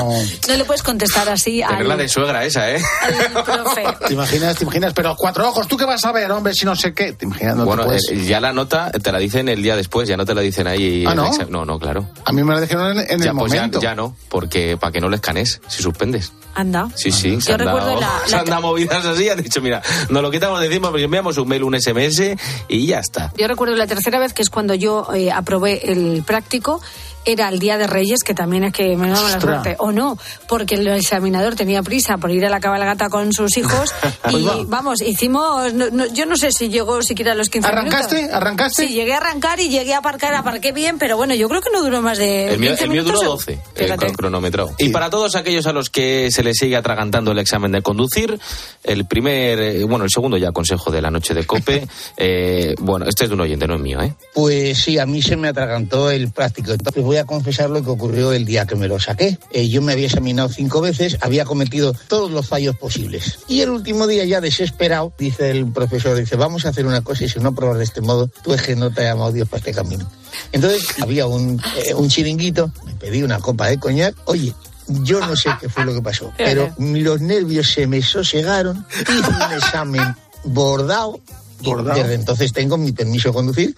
No le puedes contestar así es la de suegra esa, ¿eh? al profe. ¿Te imaginas, te imaginas? Pero cuatro ojos, ¿tú qué vas a ver, hombre, si no sé qué? ¿Te imaginas? No te bueno, puedes- eh, ya la nota te la dicen el día después, ya no te la dicen ahí. ¿Ah, no? No, no, claro. A mí me lo dijeron en, en ya, el pues ya- momento. ya, no, porque para que no le escanees si suspendes. Anda. Sí, sí. se Yo recuerdo la- se la- han dado movidas así, han dicho, mira, nos lo quitamos de encima, pero enviamos un mail, un SMS y ya está. Yo recuerdo la tercera vez que es cuando yo eh, aprobé el práctico. Era el día de Reyes, que también es que me daba la Ostras. suerte. O no, porque el examinador tenía prisa por ir a la cabalgata con sus hijos. Ahí y va. vamos, hicimos. no- no- yo no sé si llegó siquiera a los 15 ¿Arrancaste? minutos. ¿Arrancaste? Sí, llegué a arrancar y llegué a aparcar, aparqué bien, pero bueno, yo creo que no duró más de. El mío, 15 el mío duró minutos. 12, eh, Fíjate. con cronometrado. Y para todos aquellos a los que se les sigue atragantando el examen de conducir, el primer, eh, bueno, el segundo ya consejo de la noche de COPE, eh, bueno, este es de un oyente, no es mío, ¿eh? Pues sí, a mí se me atragantó el práctico. Entonces voy a confesar lo que ocurrió el día que me lo saqué. Eh, yo me había examinado cinco veces, había cometido todos los fallos posibles. Y el último día, ya desesperado, dice el profesor, dice, vamos a hacer una cosa y si no pruebas de este modo, tú es que no te ha llamado Dios para este camino. Entonces había un, eh, un chiringuito, me pedí una copa de coñac, oye, yo no sé qué fue lo que pasó, pero los nervios se me sosegaron, hice un examen bordado, y Bordado. desde entonces tengo mi permiso de conducir.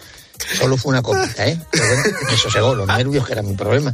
Solo fue una copita, ¿eh? Pero bueno, me sosegó los nervios, que era mi problema.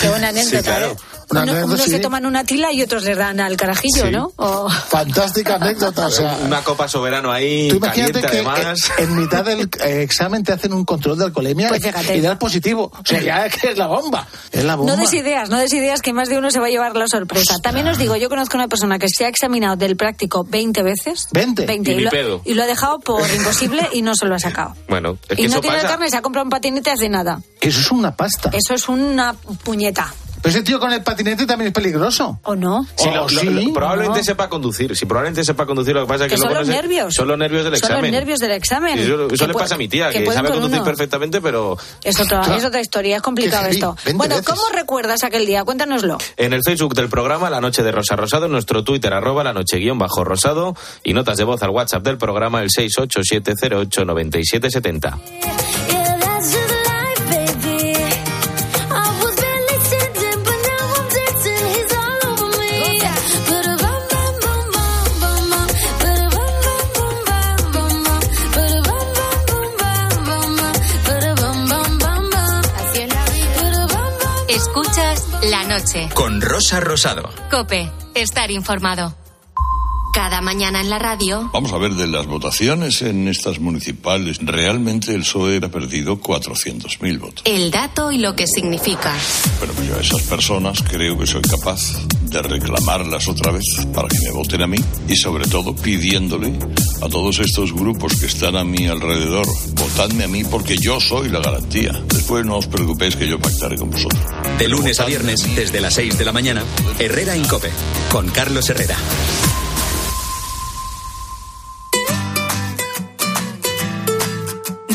Qué buena anécdota. claro. ¿eh? Una Uno- anécdota, unos sí. se toman una tila y otros les dan al carajillo, Sí. ¿no? O- Fantástica anécdota, o sea... Una copa soberano ahí, Tú imagínate caliente que además. en, en mitad del eh, examen te hacen un control de alcoholemia Pues y das positivo. O sea, ya es que es la bomba. Es la bomba. No des ideas, no des ideas que más de uno se va a llevar la sorpresa. También os digo, yo conozco una persona que se ha examinado del práctico 20 veces. 20. y, Y lo, y lo ha dejado por imposible y no se lo ha sacado. Bueno, es que y no eso tiene pasa. carnet, se ha comprado un patinete hace nada. Que eso es una pasta. Eso es una puñeta. Pero ese tío con el patinete también es peligroso. ¿O no? Sí, lo- Oh, lo- sí. lo- probablemente No. sepa conducir. Si probablemente sepa conducir, lo que pasa es que, Que son los nervios. Son los nervios del Son examen. los nervios del examen. Y Eso, eso Que le pasa a mi tía, que, pueden sabe con conducir uno. perfectamente, pero Es otra, Claro. es otra historia, es complicado esto. 20 Bueno, veces. ¿cómo recuerdas aquel día? Cuéntanoslo. en el Facebook del programa La Noche de Rosa Rosado, en nuestro Twitter, arroba la noche guion bajo rosado, y notas de voz al WhatsApp del programa, el 687089770. Con Rosa Rosado. Cope, estar informado. Cada mañana en la radio, Vamos a ver, de las votaciones en estas municipales, realmente el PSOE ha perdido 400.000 votos. el dato y lo que significa. Pero pues yo a esas personas creo que soy capaz de reclamarlas otra vez para que me voten a mí y sobre todo pidiéndole a todos estos grupos que están a mi alrededor, votadme a mí porque yo soy la garantía. Después no os preocupéis que yo pactaré con vosotros. De lunes a viernes, desde las 6 de la mañana, Herrera en Cope. Con Carlos Herrera.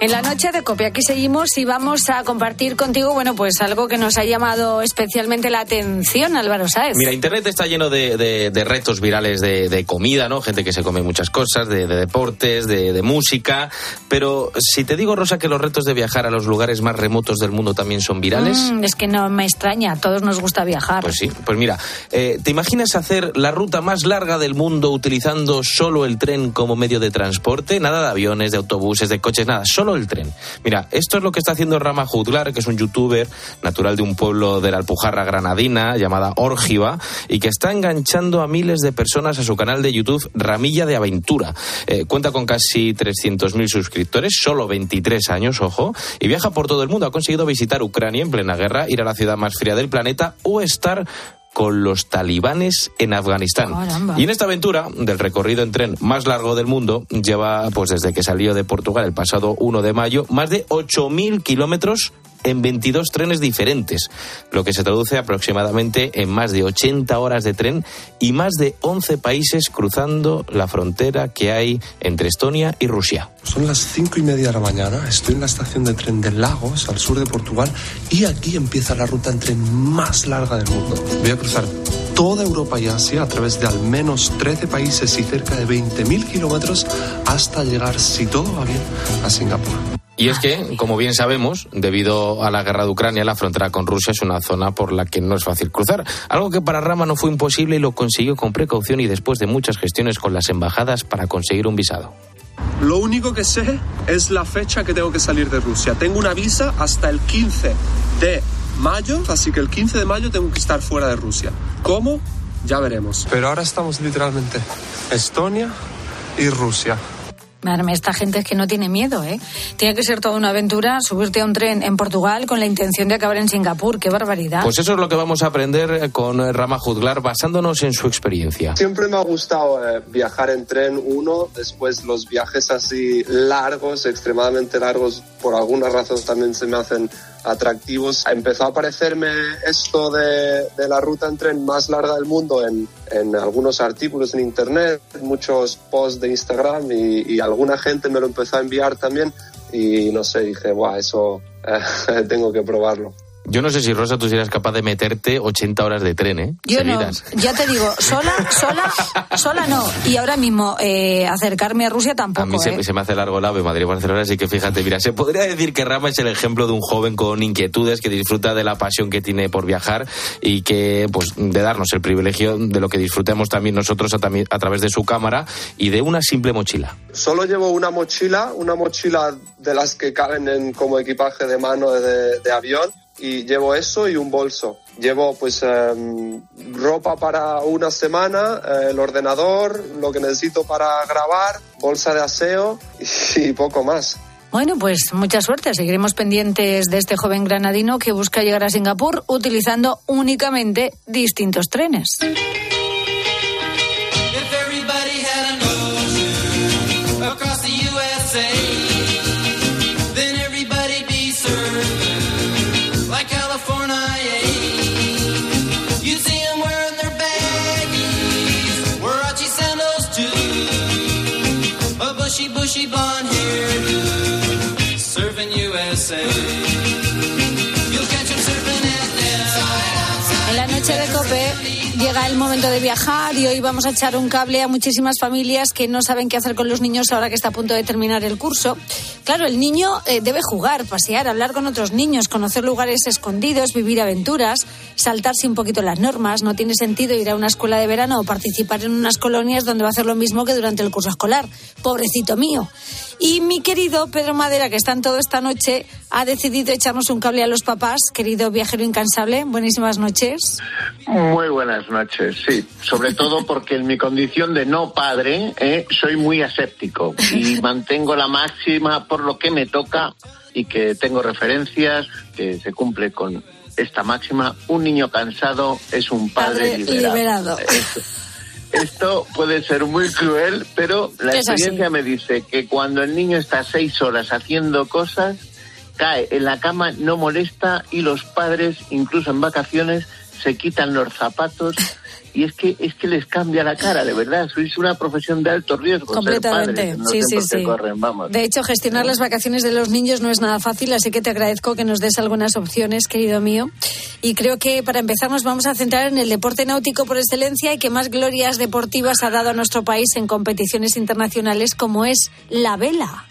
En la noche de copia aquí seguimos y vamos a compartir contigo, bueno, pues algo que nos ha llamado especialmente la atención, Álvaro Sáez. Mira, Internet está lleno de, de- de retos virales de, de comida, ¿no? Gente que se come muchas cosas, de, de deportes, de, de música. Pero si te digo, Rosa, que los retos de viajar a los lugares más remotos del mundo también son virales. Mm, es que no me extraña, a todos nos gusta viajar. Pues sí, pues mira, eh, ¿te imaginas hacer la ruta más larga del mundo utilizando solo el tren como medio de transporte? Nada de aviones, de autobuses, de coches, nada, solo el tren. Mira, esto es lo que está haciendo Rama Juglar, que es un youtuber natural de un pueblo de la Alpujarra granadina llamada Órgiva y que está enganchando a miles de personas a su canal de YouTube Ramilla de Aventura. Eh, cuenta con casi 300.000 suscriptores, solo 23 años, ojo, y viaja por todo el mundo. Ha conseguido visitar Ucrania en plena guerra, ir a la ciudad más fría del planeta o estar con los talibanes en Afganistán. Caramba. Y en esta aventura del recorrido en tren más largo del mundo, lleva, pues desde que salió de Portugal el pasado 1 de mayo, más de 8.000 kilómetros en 22 trenes diferentes, lo que se traduce aproximadamente en más de 80 horas de tren y más de 11 países cruzando la frontera que hay entre Estonia y Rusia. Son las cinco y media de la mañana, estoy en la estación de tren de Lagos, al sur de Portugal, y aquí empieza la ruta en tren más larga del mundo. Voy a cruzar toda Europa y Asia a través de al menos 13 países y cerca de 20.000 kilómetros hasta llegar, si todo va bien, a Singapur. Y es que, como bien sabemos, debido a la guerra de Ucrania, la frontera con Rusia es una zona por la que no es fácil cruzar. Algo que para Rama no fue imposible y lo consiguió con precaución y después de muchas gestiones con las embajadas para conseguir un visado. Lo único que sé es la fecha que tengo que salir de Rusia. Tengo una visa hasta el 15 de mayo, así que el 15 de mayo tengo que estar fuera de Rusia. ¿Cómo? Ya veremos. Pero ahora estamos literalmente Estonia y Rusia. Madre esta gente es que no tiene miedo, ¿eh? Tiene que ser toda una aventura subirte a un tren en Portugal con la intención de acabar en Singapur. ¡Qué barbaridad! Pues eso es lo que vamos a aprender con Rama Juzglar basándonos en su experiencia. Siempre me ha gustado eh, viajar en tren, uno, después los viajes así largos, extremadamente largos, por alguna razón también se me hacen atractivos. Empezó a aparecerme esto de, de la ruta en tren más larga del mundo en, en algunos artículos en internet, muchos posts de Instagram y, y alguna gente me lo empezó a enviar también y no sé, dije, guau, eso eh, tengo que probarlo. Yo no sé si, Rosa, tú serías capaz de meterte 80 horas de tren, ¿eh? Yo Seguidas. no, ya te digo, sola, sola, sola no. Y ahora mismo eh, acercarme a Rusia A tampoco. mí se, ¿eh? se me hace largo el ave Madrid-Barcelona, así que fíjate, mira, se podría decir que Rama es el ejemplo de un joven con inquietudes que disfruta de la pasión que tiene por viajar y que, pues, de darnos el privilegio de lo que disfrutemos también nosotros a, a través de su cámara y de una simple mochila. Solo llevo una mochila, una mochila de las que caben en, como equipaje de mano de, de avión y llevo eso y un bolso. Llevo pues em, ropa para una semana, eh, el ordenador, lo que necesito para grabar, bolsa de aseo y poco más. Bueno, pues mucha suerte. Seguiremos pendientes de este joven granadino que busca llegar a Singapur utilizando únicamente distintos trenes. Bushy, blonde hairdo, surfing USA. Llega el momento de viajar y hoy vamos a echar un cable a muchísimas familias que no saben qué hacer con los niños ahora que está a punto de terminar el curso. Claro, el niño eh, debe jugar, pasear, hablar con otros niños, conocer lugares escondidos, vivir aventuras, saltarse un poquito las normas. No tiene sentido ir a una escuela de verano o participar en unas colonias donde va a hacer lo mismo que durante el curso escolar. Pobrecito mío. Y mi querido Pedro Madera, que está en todo esta noche, ha decidido echarnos un cable a los papás. Querido viajero incansable, buenísimas noches. Muy buenas noches, sí. Sobre todo porque en mi condición de no padre eh, soy muy aséptico y mantengo la máxima por lo que me toca y que tengo referencias que se cumple con esta máxima. Un niño cansado es un padre, Padre liberado. liberado. Esto, puede ser muy cruel, pero la Es así. experiencia me dice que cuando el niño está seis horas haciendo cosas, cae en la cama, no molesta y los padres, incluso en vacaciones, se quitan los zapatos y es que es que les cambia la cara, de verdad. Sois una profesión de alto riesgo. ser Completamente, padres, no sí, sí, sí. corren, vamos. De hecho, gestionar las vacaciones de los niños no es nada fácil, así que te agradezco que nos des algunas opciones, querido mío. Y creo que para empezar nos vamos a centrar en el deporte náutico por excelencia y que más glorias deportivas ha dado a nuestro país en competiciones internacionales como es la vela.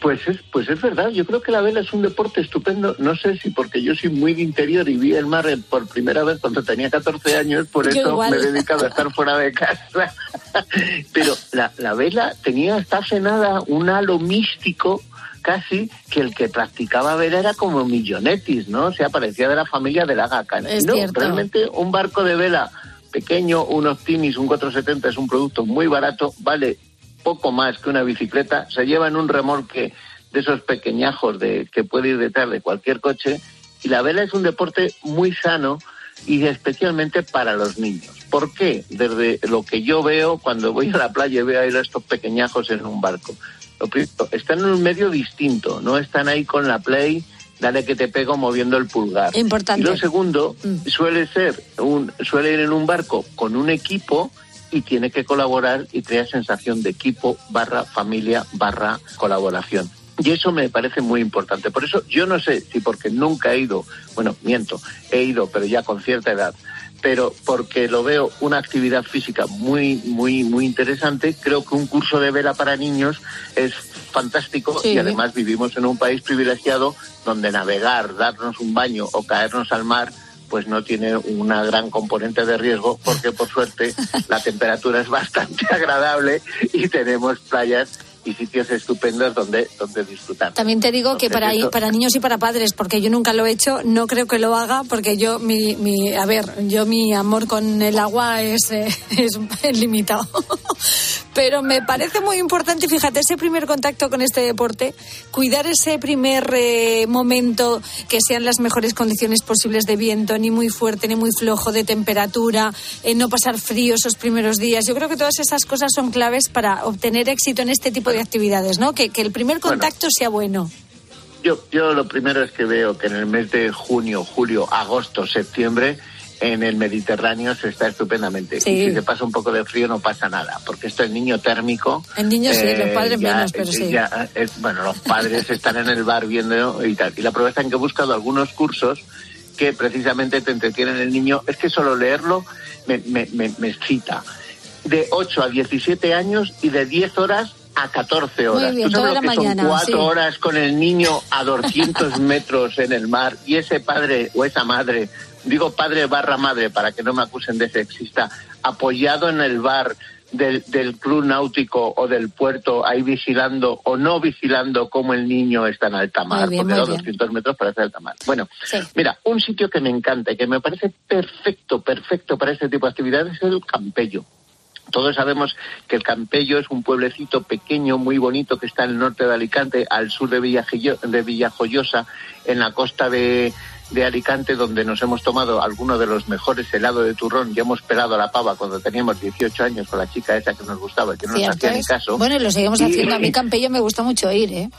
Pues es, pues es verdad, yo creo que la vela es un deporte estupendo, no sé si porque yo soy muy de interior y vi el mar por primera vez cuando tenía 14 años, por Yo eso igual. me he dedicado a estar fuera de casa. Pero la, la vela tenía, está cenada un halo místico casi que el que practicaba vela era como Millonetis, ¿no? O sea, parecía de la familia de la Gaca. Es no, cierto. realmente un barco de vela pequeño, un Optimis, un 470 es un producto muy barato, vale poco más que una bicicleta, se lleva en un remolque de esos pequeñajos de que puede ir detrás de cualquier coche y la vela es un deporte muy sano y especialmente para los niños. ¿Por qué? Desde lo que yo veo cuando voy a la playa y veo a estos pequeñajos en un barco. Lo primero, están en un medio distinto, no están ahí con la play, dale que te pego moviendo el pulgar. Importante. Y lo segundo, suele ser, un, suele ir en un barco con un equipo y tiene que colaborar y crea sensación de equipo barra familia barra colaboración. Y eso me parece muy importante. Por eso yo no sé si porque nunca he ido, bueno, miento, he ido, pero ya con cierta edad, pero porque lo veo una actividad física muy, muy, muy interesante, creo que un curso de vela para niños es fantástico Sí. y además vivimos en un país privilegiado donde navegar, darnos un baño o caernos al mar pues no tiene una gran componente de riesgo porque por suerte la temperatura es bastante agradable y tenemos playas y sitios estupendos donde, donde disfrutar. También te digo que para, esto- para niños y para padres, porque yo nunca lo he hecho, no creo que lo haga, porque yo, mi, mi a ver, yo mi amor con el agua es, eh, es limitado. Pero me parece muy importante, fíjate, ese primer contacto con este deporte, cuidar ese primer eh, momento, que sean las mejores condiciones posibles de viento, ni muy fuerte ni muy flojo de temperatura, eh, no pasar frío esos primeros días. Yo creo que todas esas cosas son claves para obtener éxito en este tipo de actividades, ¿no? Que, que el primer Bueno. contacto sea bueno. Yo, yo lo primero es que veo que en el mes de junio, julio, agosto, septiembre, en el Mediterráneo se está estupendamente. Sí. Y si se pasa un poco de frío no pasa nada, porque esto es niño térmico. En niños sí, los padres ya- menos, pero sí. ya es- bueno, los padres están en el bar viendo y tal. Y la prueba está en que he buscado algunos cursos que precisamente te entretienen el niño. Es que solo leerlo me, me, me, me excita. De 8 a 17 años y de 10 horas a 14 Muy horas. bien, ¿Tú sabes toda lo la que mañana, son cuatro sí. horas con el niño a 200 metros en el mar y ese padre o esa madre, digo padre barra madre para que no me acusen de sexista, apoyado en el bar del, del club náutico o del puerto, ahí vigilando o no vigilando cómo el niño está en alta mar, Muy bien, porque muy da bien. 200 metros para hacer alta mar. Bueno, Sí. mira, un sitio que me encanta y que me parece perfecto, perfecto para este tipo de actividades es el Campello. Todos sabemos que el Campello es un pueblecito pequeño, muy bonito, que está en el norte de Alicante, al sur de, Villajoyo- de Villajoyosa, en la costa de, de Alicante, donde nos hemos tomado algunos de los mejores helados de turrón y hemos pelado la pava cuando teníamos 18 años con la chica esa que nos gustaba y que no nos hacía ni caso. Bueno, y lo seguimos haciendo. A mí Campello me gusta mucho ir, ¿eh?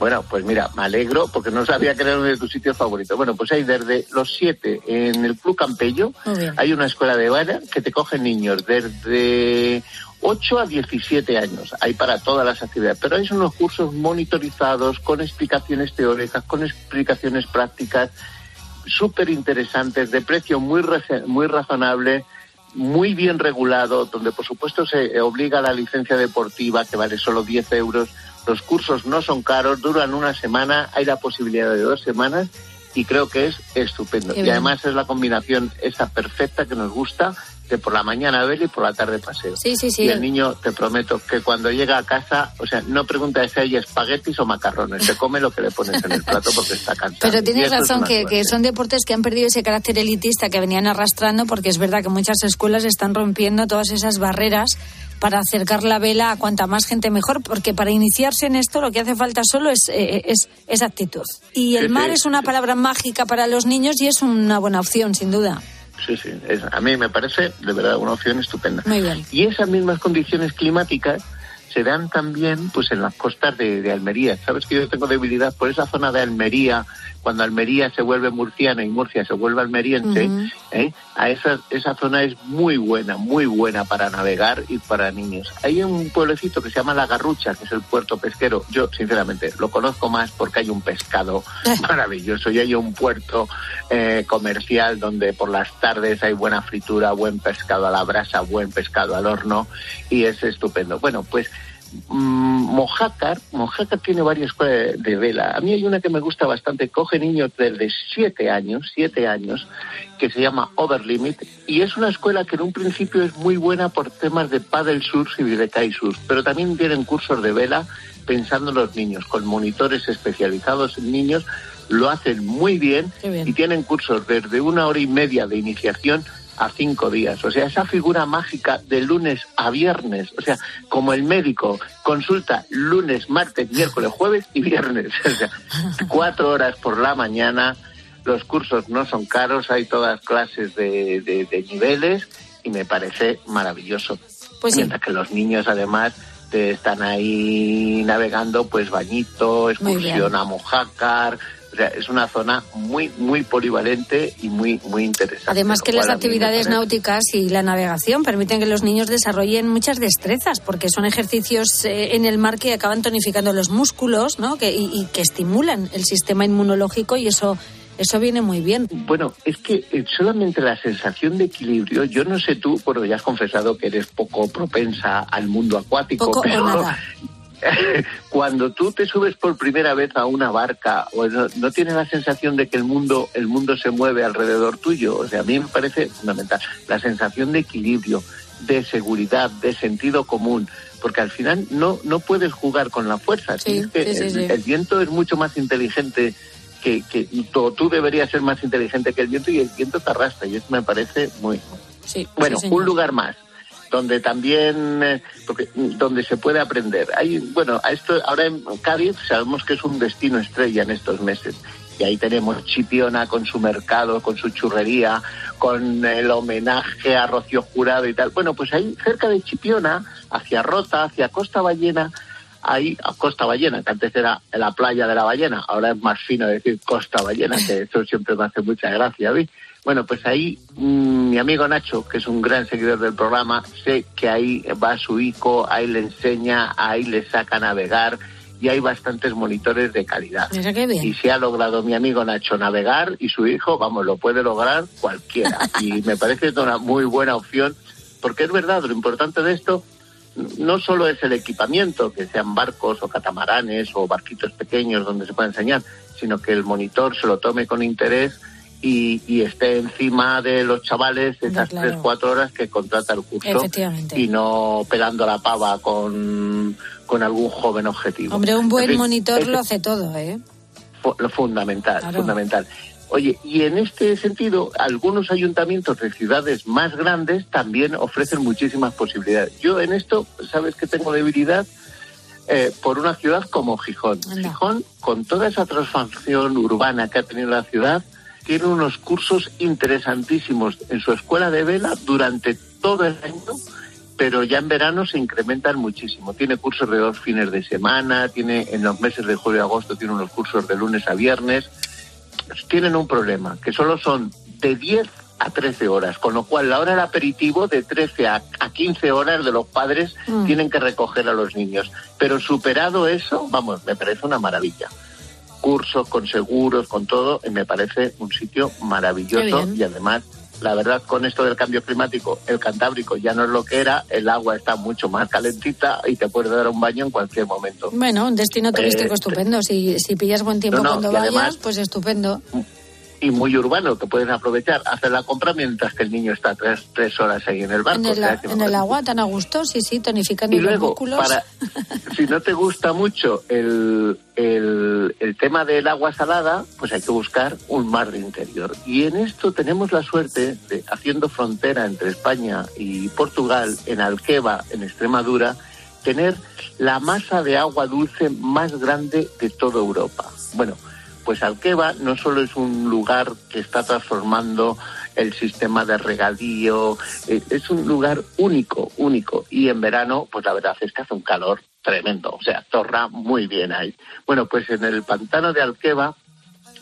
Bueno, pues mira, me alegro porque no sabía que era uno de tus sitios favoritos. Bueno, pues hay desde los siete en el Club Campello, hay una escuela de vara que te cogen niños desde 8 a 17 años. Hay para todas las actividades, pero hay unos cursos monitorizados con explicaciones teóricas, con explicaciones prácticas súper interesantes, de precio muy, muy razonable, muy bien regulado, donde por supuesto se obliga a la licencia deportiva que vale solo 10 euros. Los cursos no son caros, duran una semana, hay la posibilidad de dos semanas y creo que es estupendo. Qué Y bien. además es la combinación esa perfecta que nos gusta de por la mañana ver y por la tarde paseo. Sí, sí, sí. Y el niño, te prometo, que cuando llega a casa, o sea, no pregunta si hay espaguetis o macarrones, se come lo que le pones en el plato porque está cansado. Pero tienes razón que son deportes que han perdido ese carácter elitista que venían arrastrando porque es verdad que muchas escuelas están rompiendo todas esas barreras para acercar la vela a cuanta más gente mejor, porque para iniciarse en esto lo que hace falta solo es, eh, es, es actitud. Y el Sí, mar sí, es una palabra mágica para los niños y es una buena opción, sin duda. Sí, sí, es- a mí me parece de verdad una opción estupenda. Muy bien. Y esas mismas condiciones climáticas se dan también pues en las costas de, de Almería. Sabes que yo tengo debilidad por esa zona de Almería, cuando Almería se vuelve murciana y Murcia se vuelve almeriense. ¿eh? a esa, esa zona es muy buena, muy buena para navegar y para niños. Hay un pueblecito que se llama La Garrucha, que es el puerto pesquero. Yo, sinceramente, lo conozco más porque hay un pescado maravilloso y hay un puerto eh, comercial donde por las tardes hay buena fritura, buen pescado a la brasa, buen pescado al horno y es estupendo. Bueno, pues Mojácar, Mojácar tiene varias escuelas de, vela. A mí hay una que me gusta bastante, coge niños desde siete años, siete años, que se llama Overlimit, y es una escuela que en un principio es muy buena por temas de paddle surf y de kitesurf, pero también tienen cursos de vela pensando en los niños, con monitores especializados en niños, lo hacen muy bien, y tienen cursos desde una hora y media de iniciación a cinco días. O sea, esa figura mágica de lunes a viernes. O sea, como el médico consulta lunes, martes, miércoles, jueves y viernes. O sea, cuatro horas por la mañana. Los cursos no son caros, hay todas clases de, de- de niveles y me parece maravilloso. Pues sí. Mientras que los niños además te están ahí navegando, pues bañito, excursión a Mojácar. O sea, es una zona muy, muy polivalente y muy, muy interesante. Además que las actividades náuticas y la navegación permiten que los niños desarrollen muchas destrezas, porque son ejercicios eh, en el mar que acaban tonificando los músculos, ¿no? Que, y, y que estimulan el sistema inmunológico y eso eso viene muy bien. Bueno, es que eh, solamente la sensación de equilibrio, yo no sé tú, bueno, ya has confesado que eres poco propensa al mundo acuático, Poco o pero nada. cuando tú te subes por primera vez a una barca, o no, no tienes la sensación de que el mundo, el mundo se mueve alrededor tuyo. O sea, a mí me parece fundamental la sensación de equilibrio, de seguridad, de sentido común. Porque al final no, no puedes jugar con la fuerza. Sí, Es que sí, sí, el, sí. el viento es mucho más inteligente que, que tú, tú deberías ser más inteligente que el viento y el viento te arrastra. Y eso me parece muy, Sí, bueno, sí, un lugar más donde también eh, porque, donde se puede aprender. Hay, bueno, a esto ahora en Cádiz sabemos que es un destino estrella en estos meses. Y ahí tenemos Chipiona con su mercado, con su churrería, con el homenaje a Rocío Jurado y tal. Bueno, pues ahí cerca de Chipiona, hacia Rota, hacia Costa Ballena, ahí a Costa Ballena, que antes era la playa de la ballena, ahora es más fino decir Costa Ballena, que eso siempre me hace mucha gracia a mí. Bueno, pues ahí mm, mi amigo Nacho, que es un gran seguidor del programa, sé que ahí va su hijo, ahí le enseña, ahí le saca a navegar y hay bastantes monitores de calidad. Bien. Y si ha logrado mi amigo Nacho navegar y su hijo, vamos, lo puede lograr cualquiera. Y me parece una muy buena opción, porque es verdad, lo importante de esto no solo es el equipamiento, que sean barcos o catamaranes o barquitos pequeños donde se pueda enseñar, sino que el monitor se lo tome con interés y, y esté encima de los chavales esas claro. tres, cuatro horas que contrata el curso y no pelando la pava con, con algún joven objetivo. Hombre, un buen monitor es- lo hace todo, ¿eh? lo fundamental, Claro. fundamental. Oye, y en este sentido, algunos ayuntamientos de ciudades más grandes también ofrecen muchísimas posibilidades. Yo en esto, sabes que tengo debilidad Eh, por una ciudad como Gijón. Gijón, con toda esa transformación urbana que ha tenido la ciudad, tiene unos cursos interesantísimos en su escuela de vela durante todo el año pero ya en verano se incrementan muchísimo. Tiene cursos de dos fines de semana, tiene en los meses de julio y agosto tiene unos cursos de lunes a viernes. Tienen un problema, que solo son de 10 a 13 horas, con lo cual la hora del aperitivo de 13 a, a 15 horas de los padres Mm. tienen que recoger a los niños. Pero superado eso, vamos, me parece una maravilla. Cursos con seguros, con todo, y me parece un sitio maravilloso y además la verdad, con esto del cambio climático, el Cantábrico ya no es lo que era, el agua está mucho más calentita y te puedes dar un baño en cualquier momento. Bueno, un destino turístico Eh, estupendo. Si, si pillas buen tiempo No, no, cuando vayas, además- pues estupendo. Y muy urbano, que puedes aprovechar, hacer la compra mientras que el niño está tres, tres horas ahí en el barco. En o el, sea en el agua tan a gusto, sí, sí, tonificando Y los luego, músculos. para, si no te gusta mucho el, el, el tema del agua salada, pues hay que buscar un mar de interior. Y en esto tenemos la suerte de, haciendo frontera entre España y Portugal, en Alqueva, en Extremadura, tener la masa de agua dulce más grande de toda Europa. Bueno, pues Alqueva no solo es un lugar que está transformando el sistema de regadío, eh, es un lugar único, único. Y en verano, pues la verdad es que hace un calor tremendo, o sea, torra muy bien ahí. Bueno, pues en el pantano de Alqueva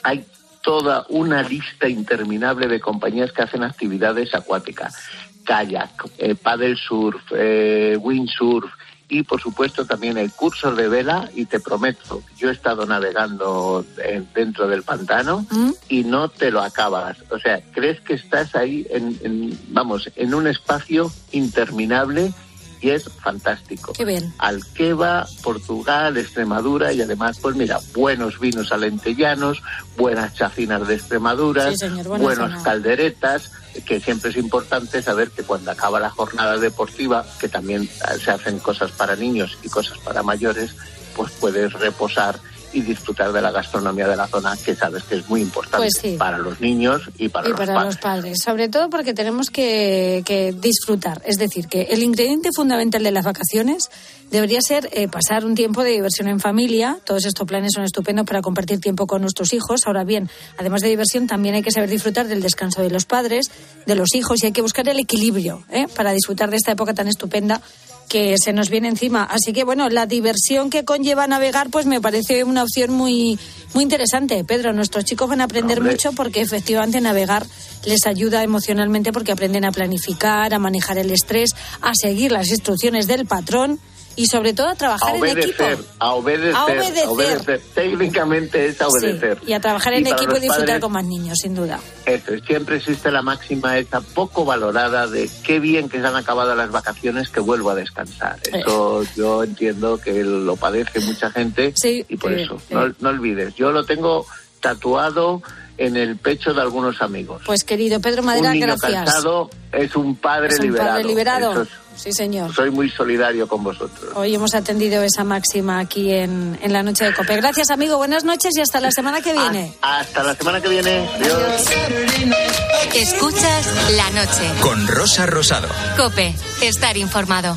hay toda una lista interminable de compañías que hacen actividades acuáticas, kayak, eh, paddle surf, eh, windsurf y por supuesto también hay cursos de vela y te prometo, yo he estado navegando dentro del pantano y no te lo acabas, o sea, crees que estás ahí en, en, vamos, en un espacio interminable y es fantástico. Qué bien. Alqueva, Portugal, Extremadura y además, pues mira, buenos vinos alentellanos, buenas chacinas de Extremadura, Sí, señor, buenos calderetas, que siempre es importante saber que cuando acaba la jornada deportiva, que también se hacen cosas para niños y cosas para mayores, pues puedes reposar y disfrutar de la gastronomía de la zona, que sabes que es muy importante Pues sí. para los niños y para y los para padres. los padres, sobre todo porque tenemos que, que disfrutar. Es decir, que el ingrediente fundamental de las vacaciones debería ser eh, pasar un tiempo de diversión en familia. Todos estos planes son estupendos para compartir tiempo con nuestros hijos. Ahora bien, además de diversión, también hay que saber disfrutar del descanso de los padres, de los hijos y hay que buscar el equilibrio ¿eh? para disfrutar de esta época tan estupenda que se nos viene encima. Así que bueno, la diversión que conlleva navegar, pues me parece una opción muy, muy interesante. Pedro, nuestros chicos van a aprender Hombre. mucho porque efectivamente navegar les ayuda emocionalmente porque aprenden a planificar, a manejar el estrés, a seguir las instrucciones del patrón y sobre todo a trabajar a en equipo. obedecer, a obedecer, A obedecer. obedecer. Técnicamente es a obedecer. Sí, y a trabajar en equipo y disfrutar padres, con más niños, sin duda. Eso, siempre existe la máxima esa poco valorada de qué bien que se han acabado las vacaciones que vuelvo a descansar. Eso yo entiendo que lo padece mucha gente y por sí, eso, sí. no, no olvides, yo lo tengo tatuado en el pecho de algunos amigos. Pues querido Pedro Madera, un niño gracias. cansado es un padre Es un liberado. padre liberado. Es- Sí, señor. soy muy solidario con vosotros. Hoy hemos atendido esa máxima aquí en, en la noche de COPE. Gracias, amigo. Buenas noches y hasta la semana que viene. Hasta la semana que viene. Adiós. Escuchas la noche. Con Rosa Rosado. Cope, estar informado.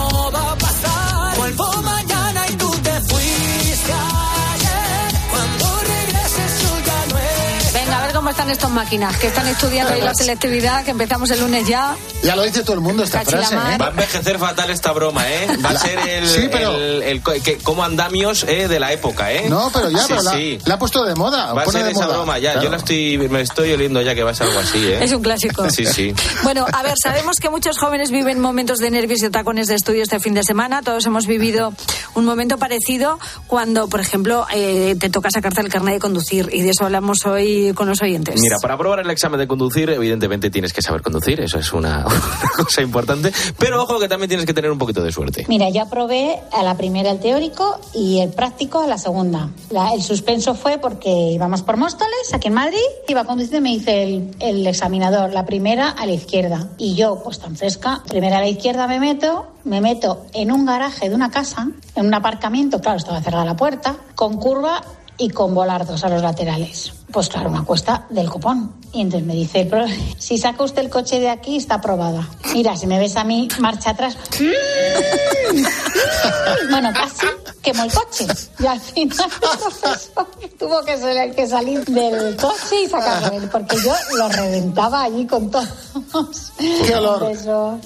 están estas máquinas, que están estudiando ahí la selectividad, que empezamos el lunes ya. Ya lo dice todo el mundo esta la frase. ¿eh? Va a envejecer fatal esta broma, ¿eh? Va a La- ser el, Sí, pero- el, el co- que, como andamios eh, de la época, ¿eh? No, pero ya, sí, pero la, sí. la ha puesto de moda. Va a ser de esa moda. broma ya. Claro. Yo la estoy, me estoy oliendo ya que va a ser algo así, ¿eh? Es un clásico. Sí, sí. Bueno, a ver, sabemos que muchos jóvenes viven momentos de nervios y tacones de estudio este fin de semana. Todos hemos vivido un momento parecido cuando, por ejemplo, eh, te toca sacarte el carnet de conducir. Y de eso hablamos hoy con los oyentes. Mira, para aprobar el examen de conducir, evidentemente tienes que saber conducir, eso es una, una cosa importante. Pero ojo que también tienes que tener un poquito de suerte. Mira, yo aprobé a la primera el teórico y el práctico a la segunda. La- el suspenso fue porque íbamos por Móstoles, aquí en Madrid, iba conduciendo y me dice el, el examinador, la primera a la izquierda. Y yo, pues tan fresca, primera a la izquierda me meto, me meto en un garaje de una casa, en un aparcamiento, claro, estaba cerrada la puerta, con curva y con volardos a los laterales. Pues claro, una cuesta del copón. Y entonces me dice, "Pero si saca usted el coche de aquí, está aprobada. Mira, si me ves a mí, marcha atrás. Bueno, casi quemó el coche. Y al final el profesor tuvo que ser el que salir del coche y sacarlo él, porque yo lo reventaba allí con todos. ¡Qué olor!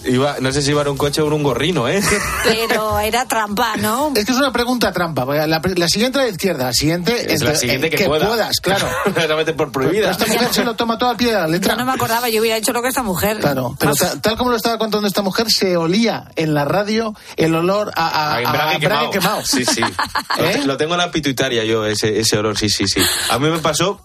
Iba, no sé si iba en un coche o un gorrino, ¿eh? Pero era trampa, ¿no? Es que es una pregunta trampa. La, la siguiente a la izquierda, la siguiente Es la siguiente que, pueda. puedas, claro. Exactamente por prohibida. Esta mujer se lo toma todo al pie de la Yo letra. no me acordaba, yo hubiera hecho lo que esta mujer. Claro, pero ta- tal como lo estaba contando esta mujer, se olía en la radio el olor a, a, A embrague a quemado. quemado. Sí, sí. Lo, te- lo tengo en la pituitaria yo, ese, ese olor, sí, sí, sí. A mí me pasó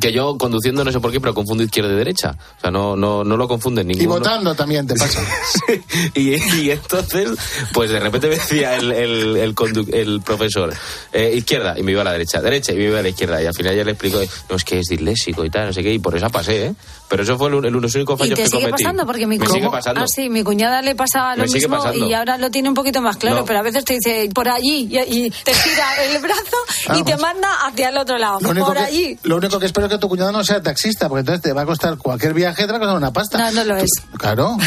que yo conduciendo, no sé por qué, pero confundo izquierda y derecha. O sea, no, no, no lo confunden Y ninguno. votando también te pasa. y, y entonces, pues de repente me decía el, el, el, condu- el profesor, eh, izquierda, y me iba a la derecha, derecha, y me iba a la izquierda. Y al final ya le explico, no, es que es disléxico y tal, no sé qué, y por esa pasé, ¿eh? Pero eso fue el, el- los únicos Y fallos te que sigue cometí. pasando, porque mi, me sigue pasando. Ah, sí, mi cuñada le pasaba lo Me sigue mismo y ahora lo tiene un poquito más claro, No. pero a veces te dice por allí y, y te tira el brazo y te manda hacia el otro lado. Lo único, Por que, allí. lo único que espero es que tu cuñado no sea taxista, porque entonces te va a costar cualquier viaje, te va a costar una pasta. No, no lo es. Claro.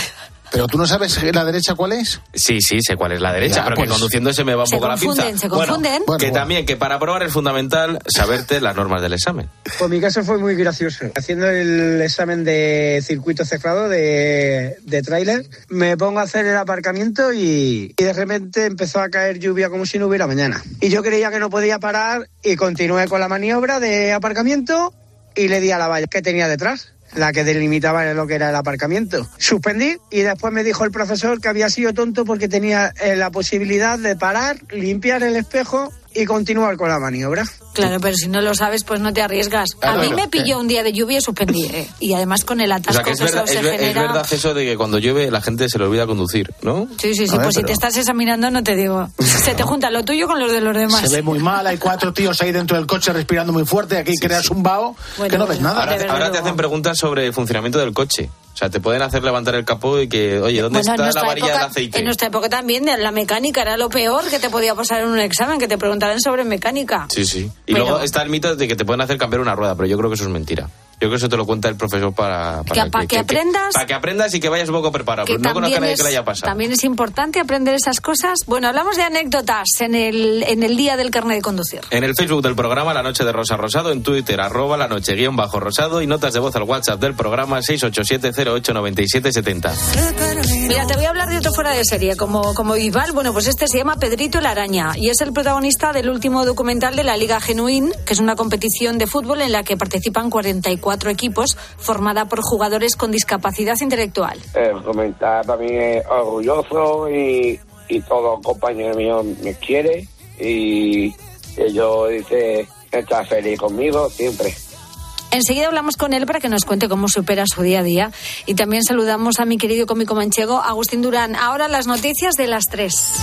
Pero tú no sabes la derecha cuál es. Sí, sí, sé cuál es la derecha, Ya, pero que pues. conduciendo se me va un poco la confunden, pinza. se Bueno, confunden. Bueno, que bueno. también, que para probar es fundamental saberte las normas del examen. Pues mi caso fue muy gracioso. Haciendo el examen de circuito cefrado de, de tráiler, me pongo a hacer el aparcamiento y, y de repente empezó a caer lluvia como si no hubiera mañana. Y yo creía que no podía parar y continué con la maniobra de aparcamiento y le di a la valla que tenía detrás. La que delimitaba lo que era el aparcamiento. Suspendí y después me dijo el profesor que había sido tonto porque tenía eh, la posibilidad de parar, limpiar el espejo y continuar con la maniobra. Claro, pero si no lo sabes, pues no te arriesgas. A mí claro. me pilló un día de lluvia y suspendí. ¿eh? Y además con el O atasco sea, que es que verdad, se es, ver- es genera. verdad eso de que cuando llueve la gente se le olvida conducir, ¿no? Sí, sí, sí. Ver, pues si te estás examinando, no te digo. Se te junta lo tuyo con los de los demás. Se ve muy mal, hay cuatro tíos ahí dentro del coche respirando muy fuerte, aquí creas un vaho que no ves nada. Ahora, ahora te hacen preguntas sobre el funcionamiento del coche. O sea, te pueden hacer levantar el capó y que, oye, ¿dónde Bueno, está la varilla época- del aceite? En nuestra época también, la mecánica era lo peor que te podía pasar en un examen, que te preguntaran sobre mecánica. Sí, sí. Y Pero- luego está el mito de que te pueden hacer cambiar una rueda, pero yo creo que eso es mentira. Yo creo que eso te lo cuenta el profesor para... Que- aprendas- Para que aprendas y que vayas un poco preparado. Que no conozca a nadie es, que le haya pasado. también es importante aprender esas cosas. Bueno, hablamos de anécdotas en el, en el día del carnet de conducir. En el Facebook del programa La Noche de Rosa Rosado, en Twitter, arroba la noche guion bajo rosado y notas de voz al WhatsApp del programa 687-089770. Mira, te voy a hablar de otro fuera de serie, como, como Bisbal. Bueno, pues este se llama Pedrito la Araña y es el protagonista del último documental de la Liga Genuín, que es una competición de fútbol en la que participan 44 equipos, formada por jugadores con discapacidad intelectual. El comentar también es orgulloso y, y todo compañero mío me quiere y ellos dice está feliz conmigo siempre. Enseguida hablamos con él para que nos cuente cómo supera su día a día. Y también saludamos a mi querido cómico manchego, Agustín Durán. Ahora las noticias de las tres.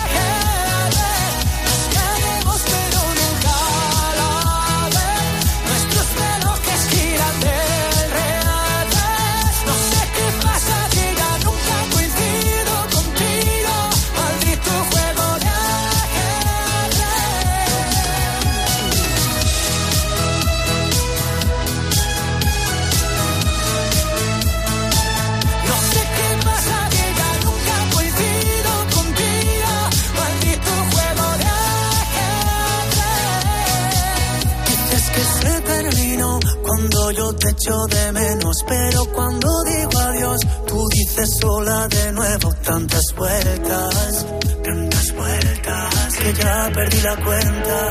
Echo de menos, pero cuando digo adiós, tú dices sola de nuevo tantas vueltas, tantas vueltas que ya perdí la cuenta.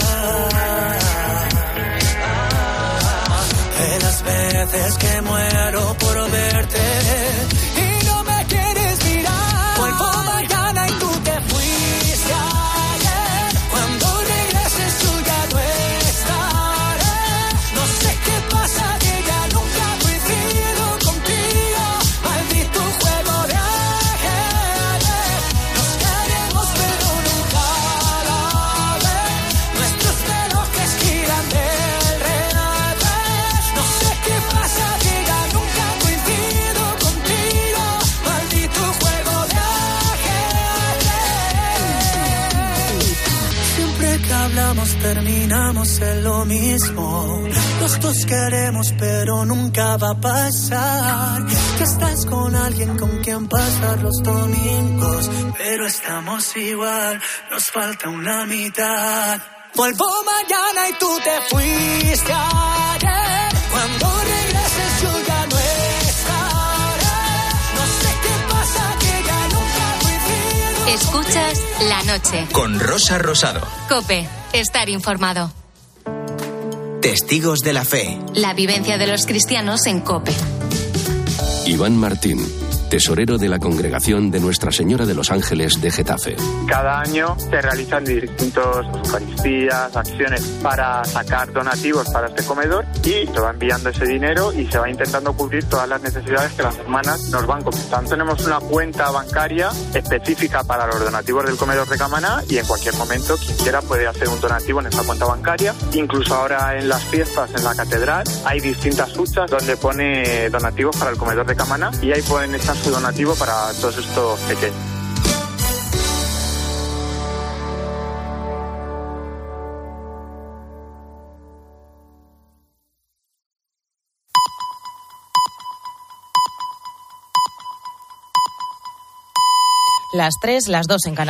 De las veces que muero por verte lo mismo. Los dos queremos pero nunca va a pasar. Que estás con alguien con quien pasar los domingos. Pero estamos igual, nos falta una mitad. Vuelvo mañana y tú te fuiste ayer. Cuando regreses yo ya no estaré. No sé qué pasa, que ya nunca coincido. Escuchas la noche. Con Rosa Rosado. Cope, estar informado. Testigos de la fe. La vivencia de los cristianos en Cope. Iván Martín, tesorero de la Congregación de Nuestra Señora de los Ángeles de Getafe. Cada año se realizan distintos eucaristías, acciones para sacar donativos para este comedor y se va enviando ese dinero y se va intentando cubrir todas las necesidades que las hermanas nos van comentando. Tenemos una cuenta bancaria específica para los donativos del comedor de Camaná y en cualquier momento quien quiera puede hacer un donativo en esta cuenta bancaria. Incluso ahora en las fiestas en la catedral hay distintas huchas donde pone donativos para el comedor de Camaná y ahí pueden echar su donativo para todos estos pequeños. Las 3, las 2 en Canarias.